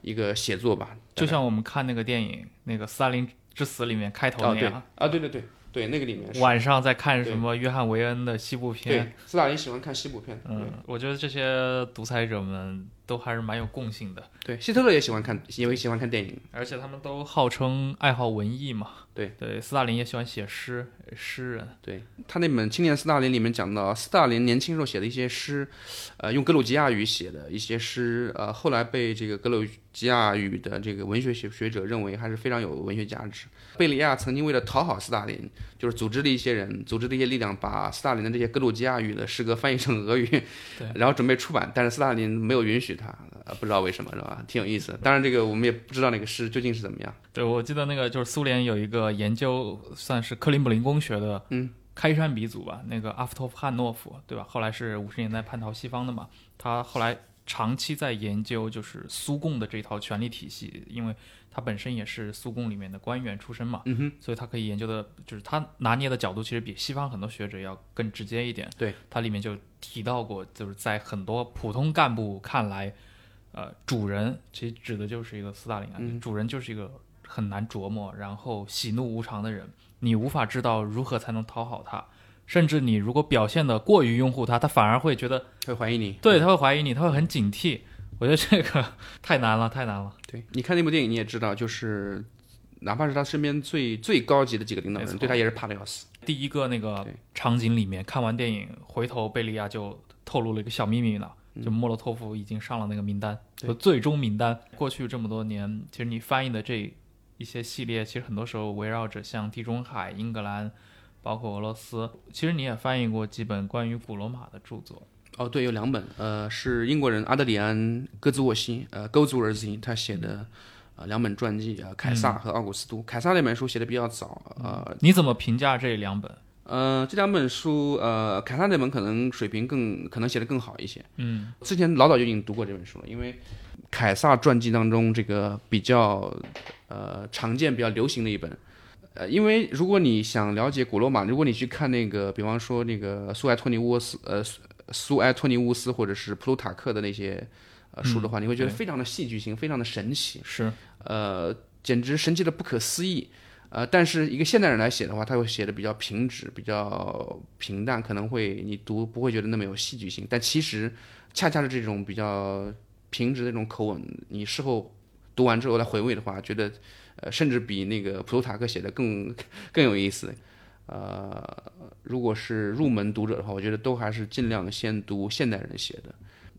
一个写作吧。就像我们看那个电影《那个斯大林之死》里面开头那样，啊，对对对对，那个里面是晚上在看什么约翰维恩的西部片。对斯大林喜欢看西部片，嗯，我觉得这些独裁者们都还是蛮有共性的，对对，希特勒也喜欢看，也会喜欢看电影，而且他们都号称爱好文艺嘛。对对，斯大林也喜欢写诗，诗人。对他那本《青年斯大林》里面讲到，斯大林年轻时候写的一些诗，呃，用格鲁吉亚语写的一些诗，呃，后来被这个格鲁吉亚语的这个文学学学者认为还是非常有文学价值。贝利亚曾经为了讨好斯大林，就是组织了一些人，组织了一些力量，把斯大林的这些格鲁吉亚语的诗歌翻译成俄语，然后准备出版，但是斯大林没有允许他，呃，不知道为什么，是吧？挺有意思的。当然，这个我们也不知道那个诗究竟是怎么样。对，我记得那个就是苏联有一个研究，算是克林姆林宫学的，嗯，开山鼻祖吧，那个阿夫托夫汉诺夫，对吧？后来是五十年代叛逃西方的嘛，他后来长期在研究就是苏共的这套权力体系，因为他本身也是苏共里面的官员出身嘛，嗯哼，所以他可以研究的，就是他拿捏的角度其实比西方很多学者要更直接一点。对，他里面就提到过，就是在很多普通干部看来，呃，主人其实指的就是一个斯大林啊，嗯主人就是一个很难琢磨，然后喜怒无常的人，你无法知道如何才能讨好他，甚至你如果表现的过于拥护他，他反而会觉得，会怀疑你。对，他会怀疑你，他会很警惕。我觉得这个 太难了，太难了。对，你看那部电影你也知道，就是哪怕是他身边最最高级的几个领导人，对他也是怕的要死。第一个那个场景里面，看完电影回头，贝利亚就透露了一个小秘密呢，就莫洛托夫已经上了那个名单，就最终名单。过去这么多年，其实你翻译的这一些系列，其实很多时候围绕着像地中海、英格兰，包括俄罗斯。其实你也翻译过几本关于古罗马的著作。哦，对，有两本，呃，是英国人阿德里安·戈兹沃西，呃，勾祖尔西他写的，呃，两本传记啊，凯撒和奥古斯都。凯撒那本书写的比较早，呃，你怎么评价这两本？呃，这两本书，呃，凯撒那本可能水平更，可能写的更好一些。嗯，之前老早就已经读过这本书了，因为凯撒传记当中这个比较呃常见、比较流行的一本。呃，因为如果你想了解古罗马，如果你去看那个，比方说那个苏埃托尼乌斯，呃，苏苏埃托尼乌斯或者是普鲁塔克的那些呃书的话，你会觉得非常的戏剧性，非常的神奇。是，呃，简直神奇的不可思议。呃，但是一个现代人来写的话，他会写的比较平直，比较平淡，可能会你读不会觉得那么有戏剧性。但其实恰恰是这种比较平直的这种口吻，你事后读完之后来回味的话，觉得呃，甚至比那个普鲁塔克写的更更有意思。呃，如果是入门读者的话，我觉得都还是尽量先读现代人写的。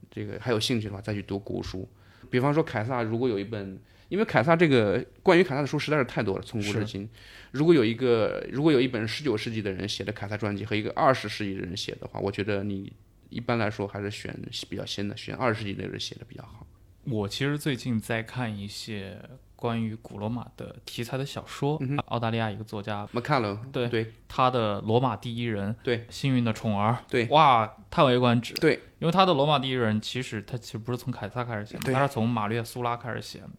这个还有兴趣的话，再去读古书。比方说凯撒，如果有一本，因为凯撒这个关于凯撒的书实在是太多了，从古至今。如果有一个，如果有一本十九世纪的人写的凯撒传记和一个二十世纪的人写的话，我觉得你一般来说还是选比较新的，选二十世纪的人写的比较好。我其实最近在看一些关于古罗马的题材的小说，澳大利亚一个作家，马卡伦，对对他的《罗马第一人》，对，幸运的宠儿，对哇，叹为观止，对，因为他的《罗马第一人》其实他其实不是从凯撒开始写的，他是从马略苏拉开始写的。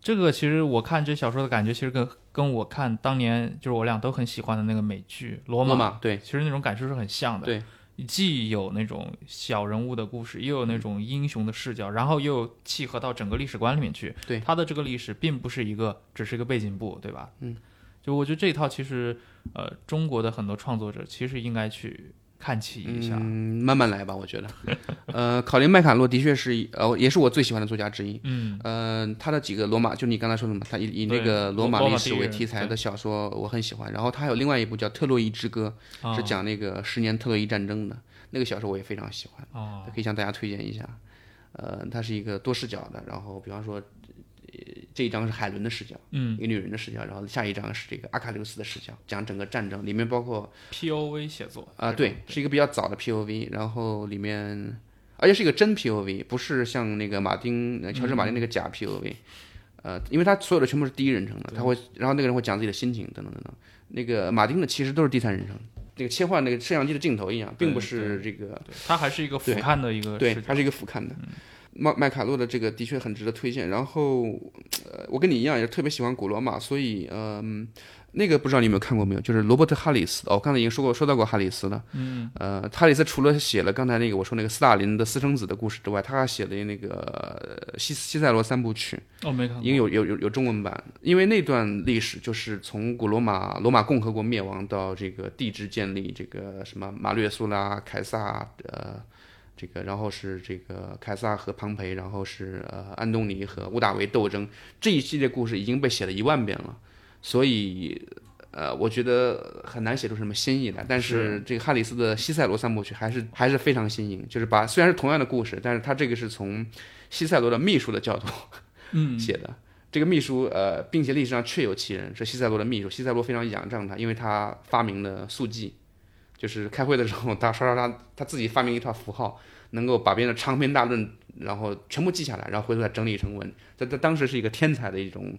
这个其实我看这小说的感觉，其实跟跟我看当年就是我俩都很喜欢的那个美剧《罗马》，罗马，对其实那种感受是很像的。对，既有那种小人物的故事，又有那种英雄的视角，然后又契合到整个历史观里面去。对他的这个历史并不是一个只是一个背景布，对吧？嗯，就我觉得这一套其实，呃，中国的很多创作者其实应该去看齐一下。嗯，慢慢来吧，我觉得。呃，考林麦卡洛的确是一呃，也是我最喜欢的作家之一。嗯呃，他的几个罗马，就你刚才说的嘛，他以以那个罗马历史为题材的小说，我很喜欢。然后他还有另外一部叫《特洛伊之歌》，啊是讲那个十年特洛伊战争的那个小说，我也非常喜欢，哦可以向大家推荐一下。呃，它是一个多视角的，然后比方说，呃这一章是海伦的视角，嗯。一个女人的视角，然后下一章是这个阿喀琉斯的视角，讲整个战争，里面包括，POV 写作啊、对，是一个比较早的 POV，然后里面，而且是一个真 POV，不是像那个马丁、呃乔治马丁那个假 POV，、呃，因为他所有的全部是第一人称的，他会，然后那个人会讲自己的心情等等等等。那个马丁的其实都是第三人称，那个切换那个摄像机的镜头一样，并不是这个，对，它还是一个俯瞰的一个对，视角。它是一个俯瞰的。麦麦卡洛的这个的确很值得推荐。然后，呃，我跟你一样也是特别喜欢古罗马，所以，嗯、那个不知道你有没有看过没有？就是罗伯特·哈里斯，哦，我刚才已经说过说到过哈里斯了。嗯，呃，哈里斯除了写了刚才那个我说那个斯大林的私生子的故事之外，他还写了那个呃西西塞罗三部曲，哦，没看过，已经有有有有中文版。因为那段历史就是从古罗马罗马共和国灭亡到这个帝制建立，这个什么马略苏拉、凯撒，呃，这个然后是这个凯撒和庞培，然后是呃安东尼和屋大维斗争，这一系列故事已经被写了一万遍了，所以。呃，我觉得很难写出什么新意来，但是这个哈里斯的西塞罗三部曲还是还是非常新颖，就是把虽然是同样的故事，但是他这个是从西塞罗的秘书的角度嗯，写的。这个秘书呃，并且历史上确有其人，是西塞罗的秘书。西塞罗非常仰仗他，因为他发明了速记，就是开会的时候他刷刷刷，他自己发明一套符号，能够把别人的长篇大论，然后全部记下来，然后回头再整理成文。在在当时是一个天才的一种，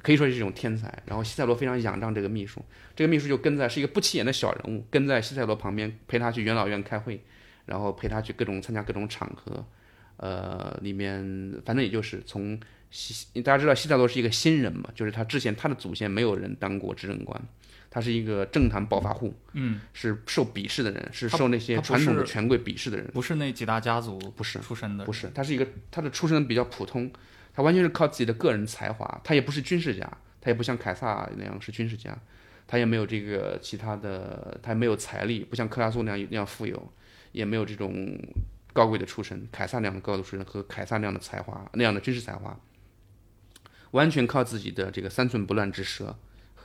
可以说是一种天才。然后西塞罗非常仰仗这个秘书，这个秘书就跟在是一个不起眼的小人物，跟在西塞罗旁边陪他去元老院开会，然后陪他去各种参加各种场合。呃，里面反正也就是从西，大家知道西塞罗是一个新人嘛，就是他之前他的祖先没有人当过执政官，他是一个政坛暴发户，嗯，是受鄙视的人，是受那些传统的权贵鄙视的人。不是那几大家族不是出身的，不是，他是一个他的出身比较普通，他完全是靠自己的个人才华，他也不是军事家，他也不像凯撒那样是军事家，他也没有这个其他的，他也没有财力，不像克拉苏那样那样富有，也没有这种高贵的出身，凯撒那样的高贵的出身和凯撒那样的才华那样的军事才华，完全靠自己的这个三寸不烂之舌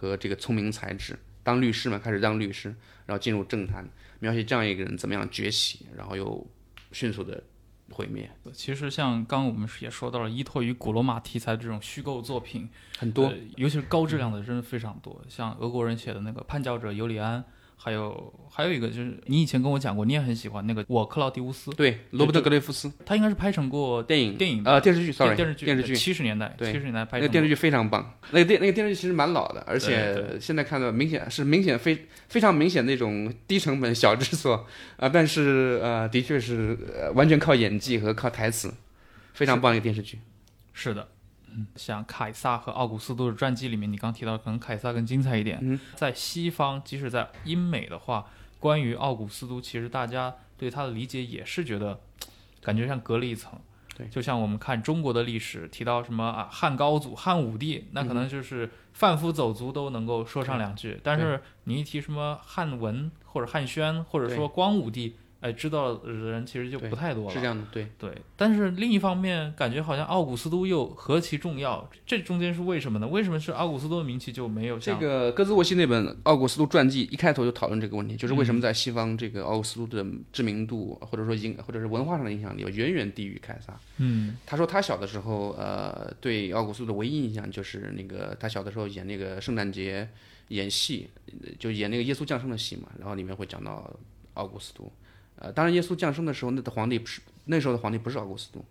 和这个聪明才智。当律师嘛，开始当律师，然后进入政坛，描写这样一个人怎么样崛起，然后又迅速的毁灭，其实像刚刚我们也说到了，依托于古罗马题材的这种虚构作品很多呃。尤其是高质量的，真的非常多。像俄国人写的那个《叛教者尤里安》，还有还有一个就是你以前跟我讲过，你也很喜欢那个《我克劳迪乌斯》，对，罗伯特·格雷夫斯。他应该是拍成过电影。电影。的呃电视剧，sorry，电视剧电视剧，七十年代对。七十年代拍那个电视剧非常棒。那个电那个电视剧其实蛮老的，而且现在看到明显是明显非非常明显那种低成本小制作。啊、但是呃的确是呃完全靠演技和靠台词，非常棒一个电视剧。是的，嗯，像凯撒和奥古斯都的传记里面，你刚提到可能凯撒更精彩一点。嗯在西方，即使在英美的话，关于奥古斯都，其实大家对他的理解也是觉得，感觉像隔了一层。对就像我们看中国的历史，提到什么啊汉高祖、汉武帝，那嗯可能就是贩夫走卒都能够说上两句。但是你一提什么汉文或者汉宣，或者说光武帝，哎，知道的人其实就不太多了。是这样的，对。对，但是另一方面，感觉好像奥古斯都又何其重要，这中间是为什么呢？为什么是奥古斯都的名气就没有像这个戈兹沃西那本《奥古斯都传记》一开头就讨论这个问题，就是为什么在西方这个奥古斯都的知名度或者说影或者是文化上的影响力远远低于凯撒。嗯他说他小的时候，呃，对奥古斯都的唯一印象就是那个他小的时候演那个圣诞节演戏，呃就演那个耶稣降生的戏嘛，然后里面会讲到奥古斯都。呃，当然耶稣降生的时候，那的皇帝不是那时候的皇帝不是奥古斯都。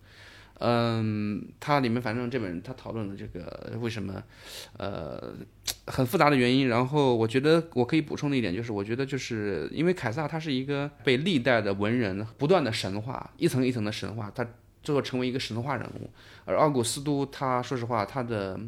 嗯，它里面反正这本他讨论了这个为什么，呃，很复杂的原因。然后我觉得我可以补充的一点就是，我觉得就是因为凯撒他是一个被历代的文人不断的神话，一层一层的神话，他最后成为一个神话人物。而奥古斯都他说实话，他的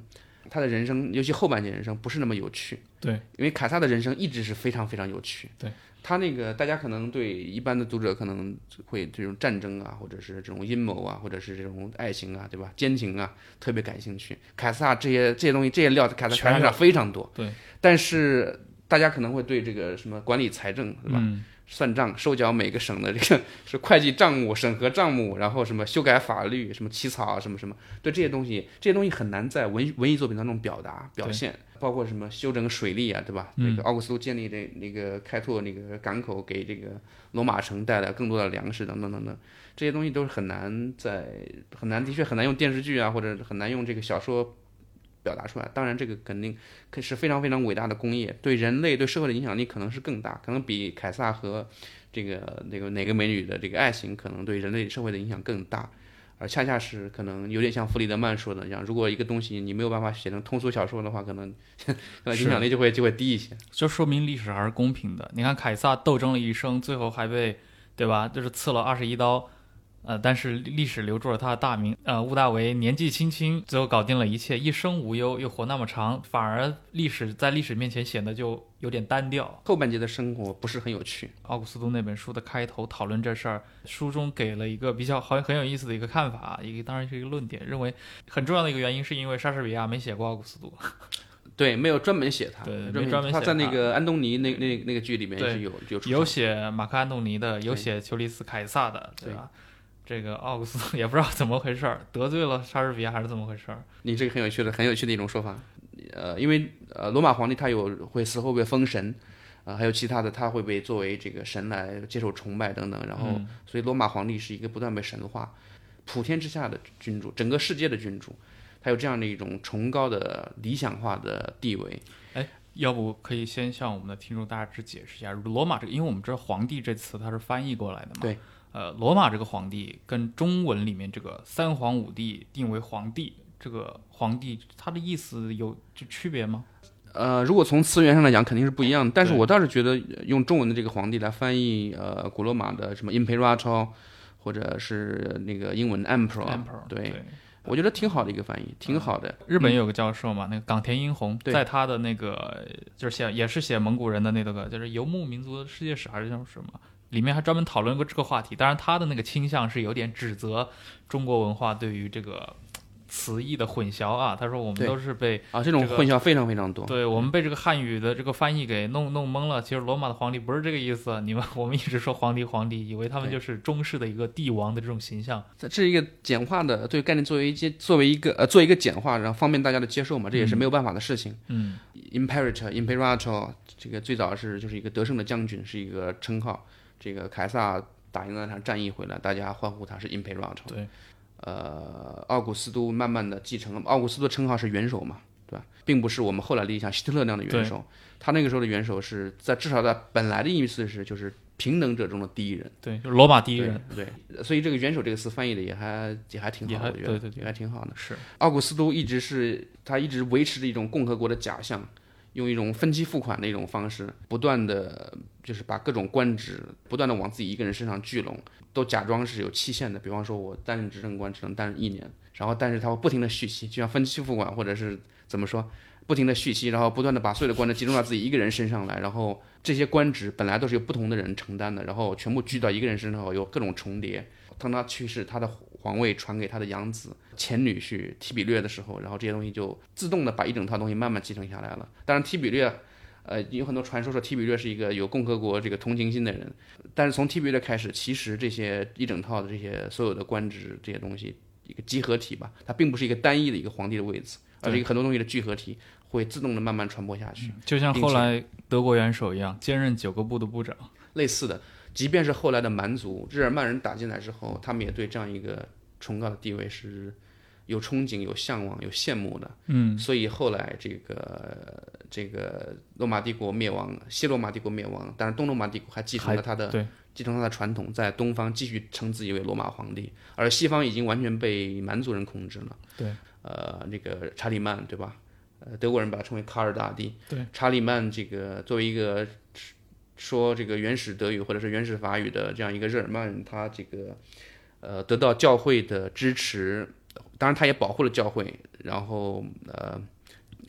他的人生，尤其后半截人生不是那么有趣。对，因为凯撒的人生一直是非常非常有趣。对，他那个大家可能对一般的读者可能会这种战争啊，或者是这种阴谋啊，或者是这种爱情啊，对吧？奸情啊，特别感兴趣。凯撒这些这些东西这些料，凯撒全有凯撒上非常多。对，但是大家可能会对这个什么管理财政，对吧？嗯算账、收缴每个省的这个是会计账目、审核账目，然后什么修改法律、什么起草啊什么什么，对这些东西，这些东西很难在文文艺作品当中表达表现，包括什么修整水利啊，对吧？嗯这个奥古斯都建立的那个开拓那个港口，给这个罗马城带来更多的粮食等等等等，这些东西都是很难在很难，的确很难用电视剧啊，或者很难用这个小说。表达出来，当然这个肯定可是非常非常伟大的工业，对人类对社会的影响力可能是更大，可能比凯撒和这个那个哪个美女的这个爱情可能对人类社会的影响更大，而恰恰是可能有点像弗里德曼说的一样，如果一个东西你没有办法写成通俗小说的话，可能 可能影响力就会就会低一些。就说明历史还是公平的。你看凯撒斗争了一生，最后还被对吧，就是刺了二十一刀。呃，但是历史留住了他的大名。呃，屋大维年纪轻轻，最后搞定了一切，一生无忧，又活那么长，反而历史在历史面前显得就有点单调。后半截的生活不是很有趣，奥古斯都那本书的开头讨论这事儿，书中给了一个比较好很有意思的一个看法，一个当然是一个论点，认为很重要的一个原因是因为莎士比亚没写过奥古斯都。对，没有专门写他，对没专专门写他在那个安东尼那那那个剧里面对是有有有写马克安东尼的，有写丘利斯凯撒的，对吧？这个奥古斯都 也不知道怎么回事儿，得罪了莎士比亚还是怎么回事儿？你这个很有趣的、很有趣的一种说法。呃，因为呃，罗马皇帝他有会死后被封神，啊、还有其他的他会被作为这个神来接受崇拜等等。然后，嗯所以罗马皇帝是一个不断被神化、普天之下的君主，整个世界的君主，他有这样的一种崇高的理想化的地位。哎要不可以先向我们的听众大致解释一下罗马这个，因为我们知道“皇帝”这词它是翻译过来的嘛。对。呃，罗马这个皇帝跟中文里面这个三皇五帝定为皇帝，这个皇帝他的意思有就区别吗？呃，如果从词源上来讲，肯定是不一样的。但是我倒是觉得用中文的这个皇帝来翻译，呃，古罗马的什么 imperator，或者是那个英文的 emperor，, Emperor，对，对我觉得挺好的一个翻译，挺好的。日本有个教授嘛，那个冈田英弘，在他的那个就是写也是写蒙古人的那个就是游牧民族的世界史还是叫什么，里面还专门讨论过这个话题。当然，他的那个倾向是有点指责中国文化对于这个词义的混淆啊。他说我们都是被啊，这种混淆非常非常多。对我们被这个汉语的这个翻译给弄弄懵了。其实罗马的皇帝不是这个意思，你们我们一直说皇帝皇帝，以为他们就是中式的一个帝王的这种形象。这是一个简化的对概念作为一些作为一个呃做一个简化，然后方便大家的接受嘛，这也是没有办法的事情。嗯 Imperator Imperator 这个最早是就是一个得胜的将军，是一个称号。这个凯撒打赢了那场战役回来，大家欢呼他是 Imperator。对，呃，奥古斯都慢慢的继承了，奥古斯都称号是元首嘛，对吧？并不是我们后来的像希特勒那样的元首，他那个时候的元首是在至少在本来的意思是就是平等者中的第一人。对，就是罗马第一人，对，所以这个元首这个词翻译的也还也还挺好的，我觉得还对对对也还挺好的。是奥古斯都一直是他一直维持着一种共和国的假象，用一种分期付款的一种方式，不断的就是把各种官职不断的往自己一个人身上聚拢，都假装是有期限的。比方说，我担任执政官只能担任一年，然后但是他会不停的续期，就像分期付款或者是怎么说，不停的续期，然后不断的把所有的官职集中到自己一个人身上来，然后这些官职本来都是由不同的人承担的，然后全部聚到一个人身上后有各种重叠。当他去世，他的皇位传给他的养子前女婿提比略的时候，然后这些东西就自动的把一整套东西慢慢继承下来了。当然，提比略，呃，有很多传说说提比略是一个有共和国这个同情心的人，但是从提比略开始，其实这些一整套的这些所有的官职这些东西一个集合体吧，它并不是一个单一的一个皇帝的位置，而是一个很多东西的聚合体，会自动的慢慢传播下去。就像后来德国元首一样，兼任九个部的部长。类似的，即便是后来的蛮族日耳曼人打进来之后，他们也对这样一个崇高的地位是有憧憬、有向往、有羡慕的。嗯，所以后来这个这个罗马帝国灭亡，西罗马帝国灭亡，但是东罗马帝国还继承了他的对继承他的传统，在东方继续称自己为罗马皇帝，而西方已经完全被蛮族人控制了。对，呃，那个查理曼对吧？呃，德国人把他称为卡尔大帝。对，查理曼这个作为一个说这个原始德语或者是原始法语的这样一个日耳曼人，他这个呃得到教会的支持，当然他也保护了教会，然后呃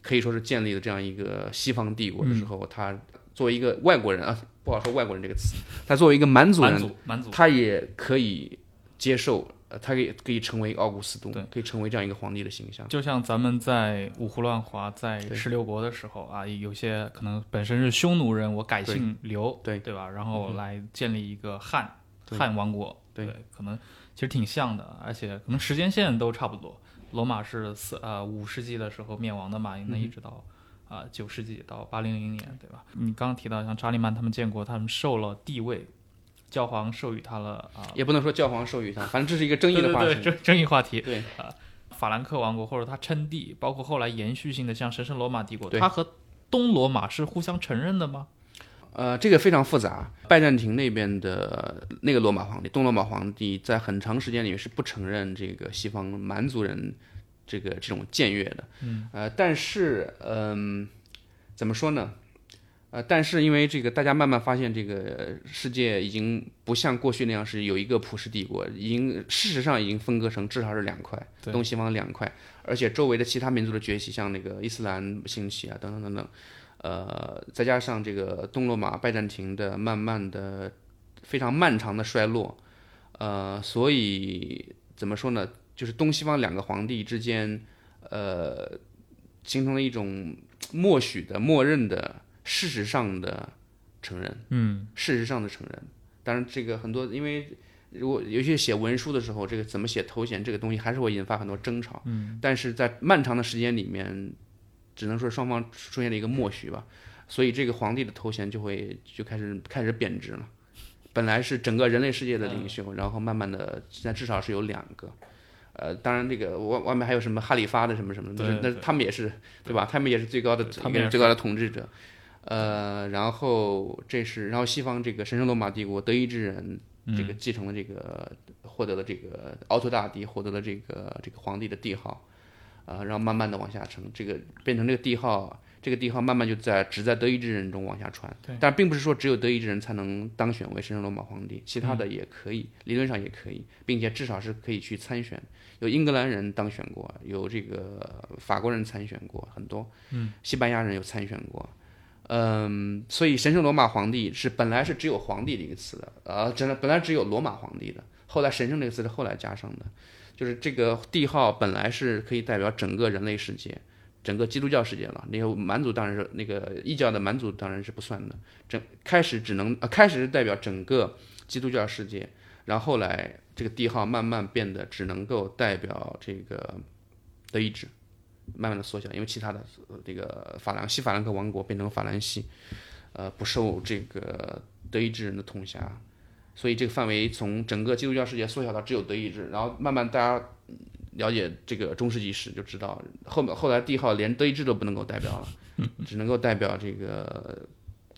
可以说是建立了这样一个西方帝国的时候，他作为一个外国人啊，不好说外国人这个词，他作为一个蛮族人，他也可以接受，呃，他可以可以成为奥古斯都对，可以成为这样一个皇帝的形象。就像咱们在五胡乱华在十六国的时候啊，有些可能本身是匈奴人，我改姓刘，对对吧？然后来建立一个汉汉王国，对可能其实挺像的，而且可能时间线都差不多。罗马是四呃五世纪的时候灭亡的嘛，那一直到啊九、世纪到八零零年，对吧？你刚刚提到像查理曼他们建国，他们受了地位，教皇授予他了啊。也不能说教皇授予他，反正这是一个争议的话题。对对对争 争议话题。对啊法兰克王国或者他称帝，包括后来延续性的像神圣罗马帝国，对它和东罗马是互相承认的吗？呃，这个非常复杂。拜占庭那边的那个罗马皇帝，东罗马皇帝，在很长时间里面是不承认这个西方蛮族人这个这种僭越的。嗯。呃，但是，嗯、怎么说呢？呃，但是因为这个，大家慢慢发现，这个世界已经不像过去那样是有一个普世帝国，已经事实上已经分割成至少是两块，对东西方两块，而且周围的其他民族的崛起，像那个伊斯兰兴起啊，等等等等，呃，再加上这个东罗马拜占庭的慢慢的非常漫长的衰落，呃，所以怎么说呢？就是东西方两个皇帝之间，呃，形成了一种默许的、默认的、事实上的承认。嗯，事实上的承认。当然，这个很多因为如果尤其写文书的时候，这个怎么写头衔这个东西还是会引发很多争吵。嗯，但是在漫长的时间里面，只能说双方出现了一个默许吧，所以这个皇帝的头衔就会就开始开始贬值了。本来是整个人类世界的领袖，然后慢慢的现在至少是有两个。呃，当然，这个外外面还有什么哈里发的什么什么那，那他们也是对吧？他们也是最高的他们也是最高的统治者。呃，然后这是，然后西方这个神圣罗马帝国德意志人这个继承了这个，获得了这个奥托大帝获得了这个这个皇帝的帝号，啊、然后慢慢的往下称，这个变成这个帝号，这个帝号慢慢就在只在德意志人中往下传，但并不是说只有德意志人才能当选为神圣罗马皇帝，其他的也可以，理论上也可以，并且至少是可以去参选。有英格兰人当选过，有这个法国人参选过，很多，嗯，西班牙人有参选过，嗯，嗯所以神圣罗马皇帝是本来是只有皇帝的一个词的，呃，真的本来只有罗马皇帝的，后来神圣这个词是后来加上的，就是这个帝号本来是可以代表整个人类世界，整个基督教世界了。那个蛮族当然是那个异教的蛮族当然是不算的，整开始只能呃开始是代表整个基督教世界，然后后来这个帝号慢慢变得只能够代表这个德意志，慢慢的缩小，因为其他的呃这个法兰西法兰克王国变成法兰西，呃不受这个德意志人的统辖，所以这个范围从整个基督教世界缩小到只有德意志，然后慢慢大家了解这个中世纪史就知道，后面后来帝号连德意志都不能够代表了，只能够代表这个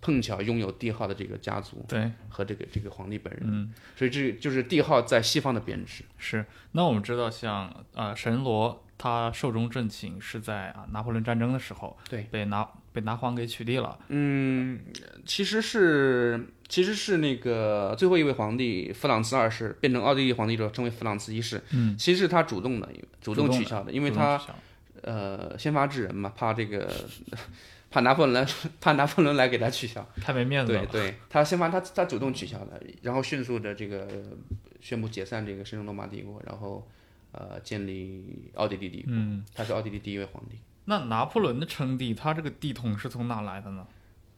碰巧拥有帝号的这个家族对，和这个这个皇帝本人，嗯，所以这就是帝号在西方的编制。是。那我们知道像，呃神罗他寿终正寝是在啊拿破仑战争的时候，对，被拿被拿皇给取缔了。嗯，其实是其实是那个最后一位皇帝弗朗茨二世变成奥地利皇帝之后，称为弗朗茨一世。嗯，其实是他主动的，主动取消的，因为他呃先发制人嘛，怕这个怕拿破仑来 怕拿破仑来给他取消。太没面子了。对对，他先发他他主动取消的，然后迅速的这个宣布解散这个神圣罗马帝国，然后呃建立奥地利帝国。嗯，他是奥地利第一位皇帝。那拿破仑的称帝，他这个帝统是从哪来的呢？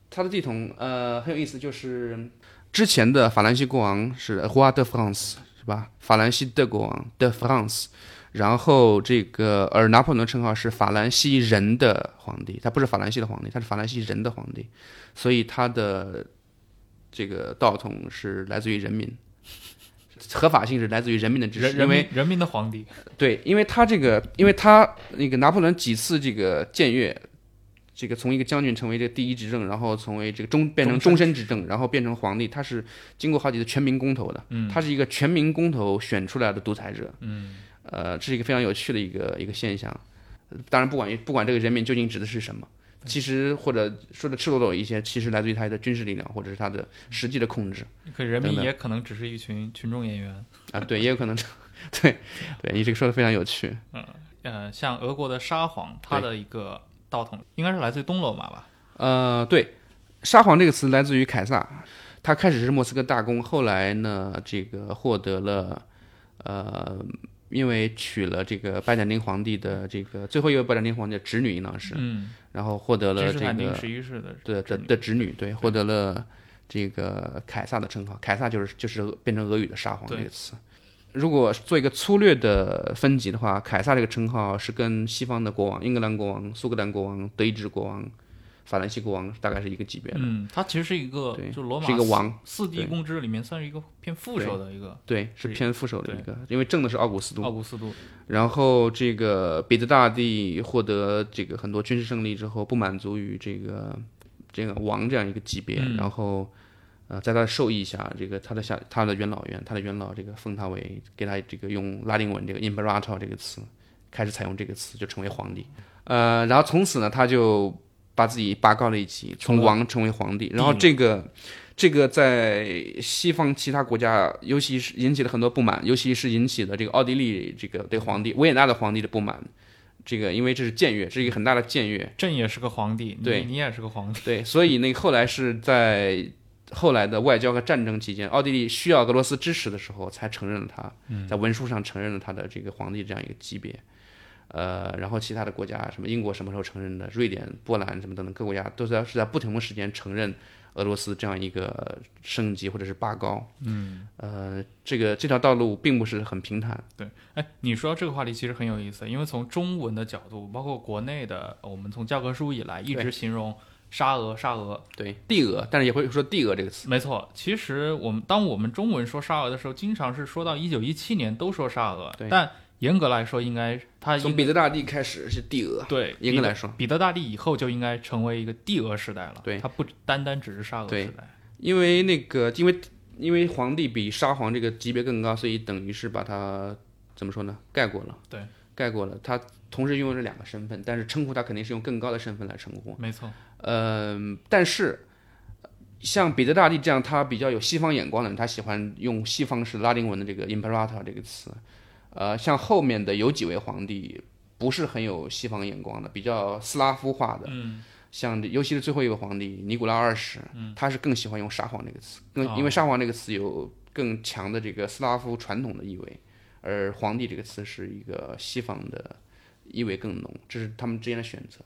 他的帝统呃很有意思，就是之前的法兰西国王是 Roi de France 是吧？法兰西的国王 de France，然后这个而拿破仑的称号是法兰西人的皇帝，他不是法兰西的皇帝，他是法兰西人的皇帝，所以他的这个道统是来自于人民。合法性是来自于人民的支持，人人因为民人民的皇帝。对，因为他这个，因为他那个拿破仑几次这个僭越，这个从一个将军成为这个第一执政，然后成为这个终变成终身执政，然后变成皇帝，他是经过好几次全民公投的，嗯他是一个全民公投选出来的独裁者，嗯，呃，这是一个非常有趣的一个一个现象。呃当然，不管不管这个人民究竟指的是什么，其实或者说的赤裸裸一些，其实来自于他的军事力量或者是他的实际的控制可人民也可能只是一群群众演员。啊，对，也有可能，对，对你这个说的非常有趣。嗯呃，像俄国的沙皇，他的一个道统应该是来自于东罗马吧？呃，对，沙皇这个词来自于凯撒，他开始是莫斯科大公，后来呢，这个获得了，呃，因为娶了这个拜占庭皇帝的这个最后一位拜占庭皇帝的侄女，应当是，嗯，然后获得了这个十一世的的侄女，对，获得了这个凯撒的称号，凯撒就是就是变成俄语的沙皇这个词。如果做一个粗略的分级的话，凯撒这个称号是跟西方的国王、英格兰国王、苏格兰国王、德意志国王、法兰西国王大概是一个级别的，嗯，他其实是一个对就罗马是一个王，四四帝对共治里面算是一个偏副手的一个对，是是偏副手的一个，因为正的是奥古斯都。奥古斯都。然后这个彼得大帝获得这个很多军事胜利之后，不满足于这个这个王这样一个级别，嗯然后呃，在他的授意下，这个他的下他的元老院，他的元老这个封他为给他这个用拉丁文这个 imperator 这个词，开始采用这个词就成为皇帝。呃，然后从此呢，他就把自己拔高了一级，从王成为皇帝。然后这个这个在西方其他国家，尤其是引起了很多不满，尤其是引起了这个奥地利这个对皇帝维也纳的皇帝的不满。这个因为这是僭越，这是一个很大的僭越，朕也是个皇帝，对你也是个皇帝。对，所以那个后来是在后来的外交和战争期间，奥地利需要俄罗斯支持的时候，才承认了他，在文书上承认了他的这个皇帝这样一个级别。呃，然后其他的国家，什么英国什么时候承认的，瑞典、波兰什么等等各国家都是在是在不同的时间承认俄罗斯这样一个升级或者是拔高。嗯，呃，这个这条道路并不是很平坦。对，哎，你说到这个话题其实很有意思，因为从中文的角度，包括国内的，我们从教科书以来一直形容沙俄，沙俄，对，帝俄，但是也会说帝俄这个词。没错。其实我们当我们中文说沙俄的时候，经常是说到一九一七年都说沙俄，对但严格来说，应该它应从彼得大帝开始是帝俄，对严格来说，彼得大帝以后就应该成为一个帝俄时代了，对它不单单只是沙俄时代。因为那个，因为因为皇帝比沙皇这个级别更高，所以等于是把他怎么说呢？盖过了。对，盖过了。他同时拥有这两个身份，但是称呼他肯定是用更高的身份来称呼。没错，嗯、但是像彼得大帝这样，他比较有西方眼光的人，他喜欢用西方式拉丁文的这个 imperator 这个词。呃，像后面的有几位皇帝不是很有西方眼光的，比较斯拉夫化的。嗯，像尤其是最后一个皇帝尼古拉二世，他是更喜欢用沙皇这个词，更哦因为沙皇这个词有更强的这个斯拉夫传统的意味，而皇帝这个词是一个西方的意味更浓，这是他们之间的选择，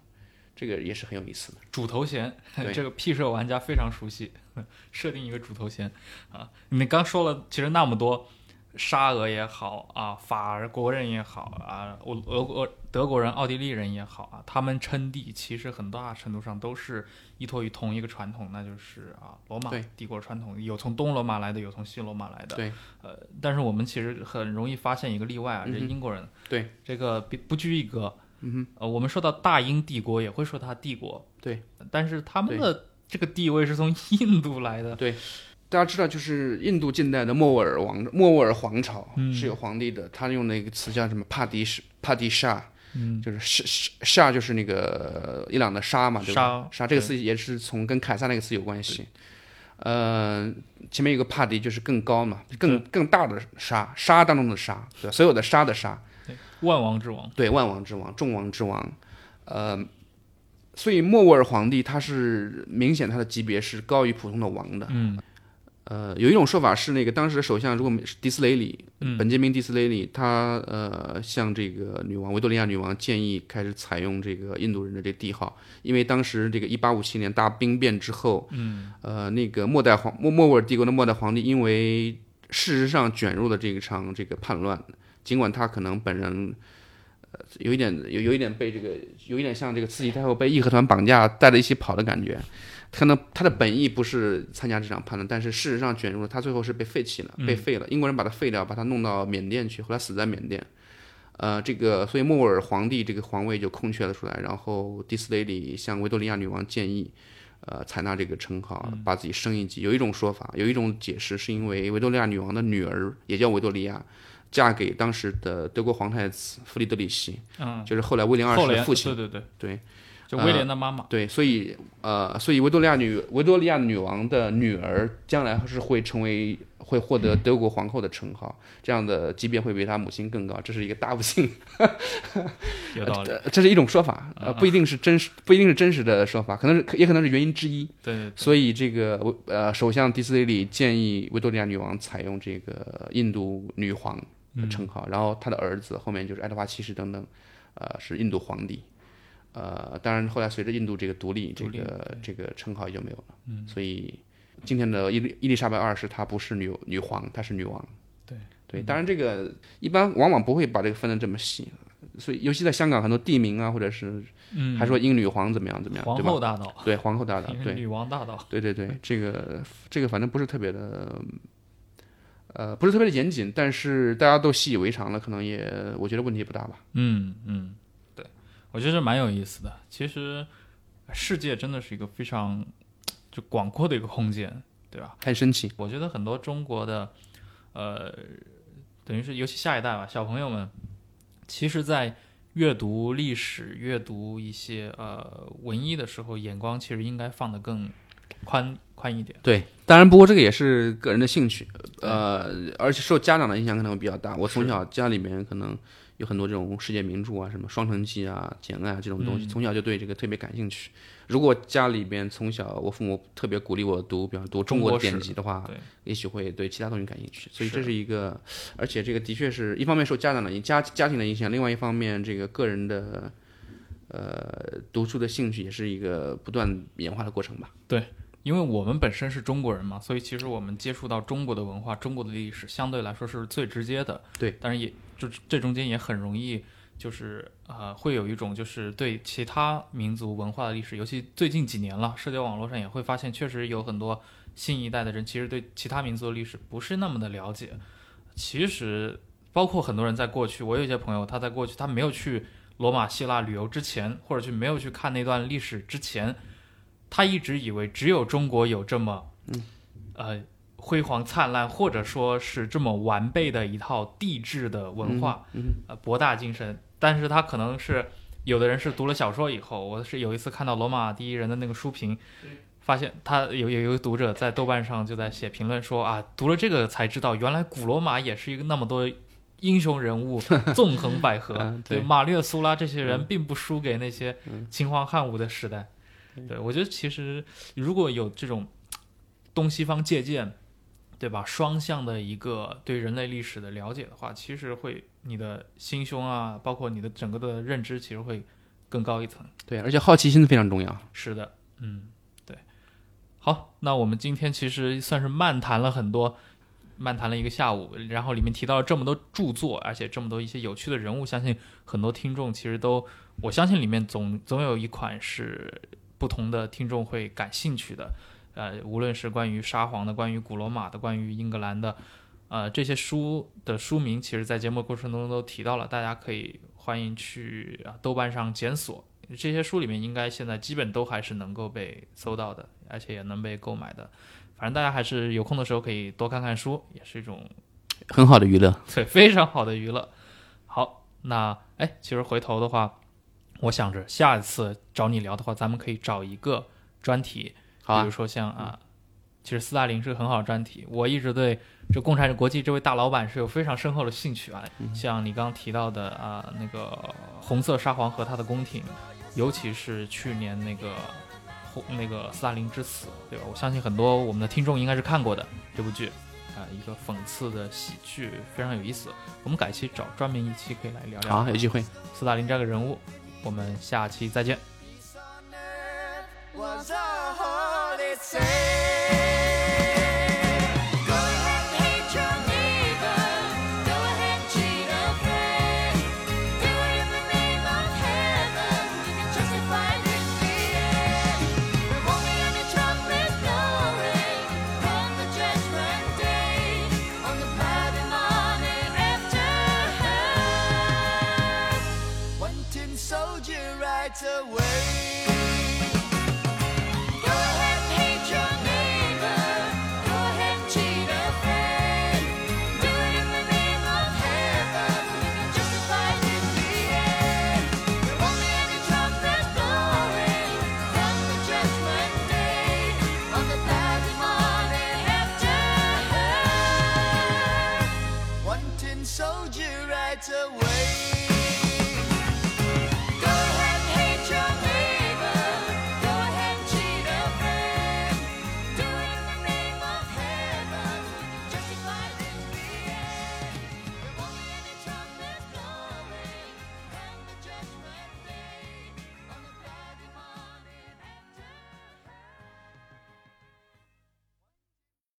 这个也是很有意思的。主头衔，对 这个 P 社玩家非常熟悉，设定一个主头衔啊。你刚说了，其实那么多，沙俄也好啊，法国人也好啊，俄俄国德国人、奥地利人也好啊，他们称帝其实很大程度上都是依托于同一个传统，那就是啊罗马帝国传统，有从东罗马来的，有从西罗马来的。对，呃，但是我们其实很容易发现一个例外啊，这英国人，对。这个不不拘一格。嗯呃，我们说到大英帝国，也会说他帝国，对，但是他们的这个地位是从印度来的，大家知道，就是印度近代的莫卧儿王莫卧儿皇朝嗯。是有皇帝的，他用那个词叫什么帕迪什帕迪沙，嗯，就是沙沙就是那个伊朗的沙嘛，对吧？沙沙这个词也是从跟凯撒那个词有关系。呃，前面有个帕迪就是更高嘛，更更大的沙，沙当中的沙，对？所有的沙的沙，万王之王，对，万王之王，众王之王，呃，所以莫卧儿皇帝他是明显他的级别是高于普通的王的。嗯呃，有一种说法是那个当时的首相如果迪斯雷里，嗯本杰明·迪斯雷里，他呃向这个女王维多利亚女王建议开始采用这个印度人的这帝号，因为当时这个1857年大兵变之后，嗯呃，那个末代皇莫莫卧儿帝国的末代皇帝，因为事实上卷入了这一场这个叛乱，尽管他可能本人。呃，有一点有有一点被这个有一点像这个慈禧太后被义和团绑架带着一起跑的感觉，可能他的本意不是参加这场叛乱，但是事实上卷入了，他最后是被废弃了，被废了。英国人把他废掉，把他弄到缅甸去，后来死在缅甸。呃，这个所以莫卧儿皇帝这个皇位就空缺了出来，然后迪斯雷里向维多利亚女王建议，呃，采纳这个称号，把自己升一级。有一种说法，有一种解释是因为维多利亚女王的女儿也叫维多利亚，嫁给当时的德国皇太子弗里德里希，嗯，就是后来威廉二世的父亲。对对对对，就威廉的妈妈，对，所以呃，所以维多利亚女维多利亚女王的女儿将来是会成为会获得德国皇后的称号，这样的级别会比她母亲更高，这是一个大不幸，有道理，呃这是一种说法，呃，不一定是真实，不一定是真实的说法，可能是也可能是原因之一。对对对，所以这个呃，首相迪斯雷里建议维多利亚女王采用这个印度女皇的称号，然后他的儿子后面就是爱德华七世等等，呃，是印度皇帝。呃，当然后来随着印度这个独立，这个这个称号也就没有了。嗯，所以今天的伊丽伊丽莎白二世她不是女女皇，她是女王。对对，当然这个一般往往不会把这个分得这么细，所以尤其在香港很多地名啊，或者是嗯，还说英女皇怎么样怎么样，皇后大道，对皇后大道，对女王大道，对对对，这个这个反正不是特别的，呃，不是特别的严谨，但是大家都习以为常了，可能也我觉得问题不大吧。嗯嗯，对，我觉得蛮有意思的。其实世界真的是一个非常就广阔的一个空间，对吧？很神奇，我觉得很多中国的，呃，等于是尤其下一代吧，小朋友们，其实，在阅读历史、阅读一些呃文艺的时候，眼光其实应该放得更宽宽一点。对，当然不过这个也是个人的兴趣，呃，而且受家长的影响可能会比较大。我从小家里面可能有很多这种世界名著啊，什么《双城记》啊、《简爱》啊这种东西，从小就对这个特别感兴趣。如果家里边从小我父母特别鼓励我读，比方读中国典籍的话，对也许会对其他东西感兴趣。所以这是一个，而且这个的确是一方面受家长的影家家庭的影响，另外一方面这个个人的呃读书的兴趣也是一个不断演化的过程吧。对因为我们本身是中国人嘛，所以其实我们接触到中国的文化、中国的历史，相对来说是最直接的。对，但是也就这中间也很容易，就是呃，会有一种就是对其他民族文化的历史，尤其最近几年了，社交网络上也会发现，确实有很多新一代的人其实对其他民族的历史不是那么的了解。其实包括很多人在过去，我有一些朋友，他在过去他没有去罗马、希腊旅游之前，或者去没有去看那段历史之前。他一直以为只有中国有这么，嗯呃，辉煌灿烂，或者说是这么完备的一套帝制的文化，呃，博大精深。但是他可能是有的人是读了小说以后，我是有一次看到罗马第一人的那个书评，发现他有有一个读者在豆瓣上就在写评论说啊，读了这个才知道，原来古罗马也是一个那么多。英雄人物 纵横捭阖，对马略、苏拉这些人并不输给那些秦皇汉武的时代。对，我觉得其实如果有这种东西方借鉴，对吧？双向的一个对人类历史的了解的话，其实会你的心胸啊，包括你的整个的认知，其实会更高一层。对，而且好奇心非常重要。是的，嗯，对。好，那我们今天其实算是漫谈了很多漫谈了一个下午，然后里面提到了这么多著作，而且这么多一些有趣的人物，相信很多听众其实都，我相信里面总总有一款是不同的听众会感兴趣的。呃，无论是关于沙皇的、关于古罗马的、关于英格兰的，呃，这些书的书名，其实在节目过程中都提到了，大家可以欢迎去啊豆瓣上检索。这些书里面应该现在基本都还是能够被搜到的，而且也能被购买的。反正大家还是有空的时候可以多看看书，也是一种很好的娱乐。对非常好的娱乐。好，那哎，其实回头的话，我想着下一次找你聊的话，咱们可以找一个专题，好啊比如说像啊，其实斯大林是个很好的专题。我一直对这共产国际这位大老板是有非常深厚的兴趣啊。像你刚刚提到的啊，那个红色沙皇和他的宫廷，尤其是去年那个红那个斯大林之死，对吧？我相信很多我们的听众应该是看过的这部剧。啊、一个讽刺的喜剧，非常有意思。我们改期找专门一期可以来聊聊好，有机会。斯大林这个人物。我们下期再见。it say?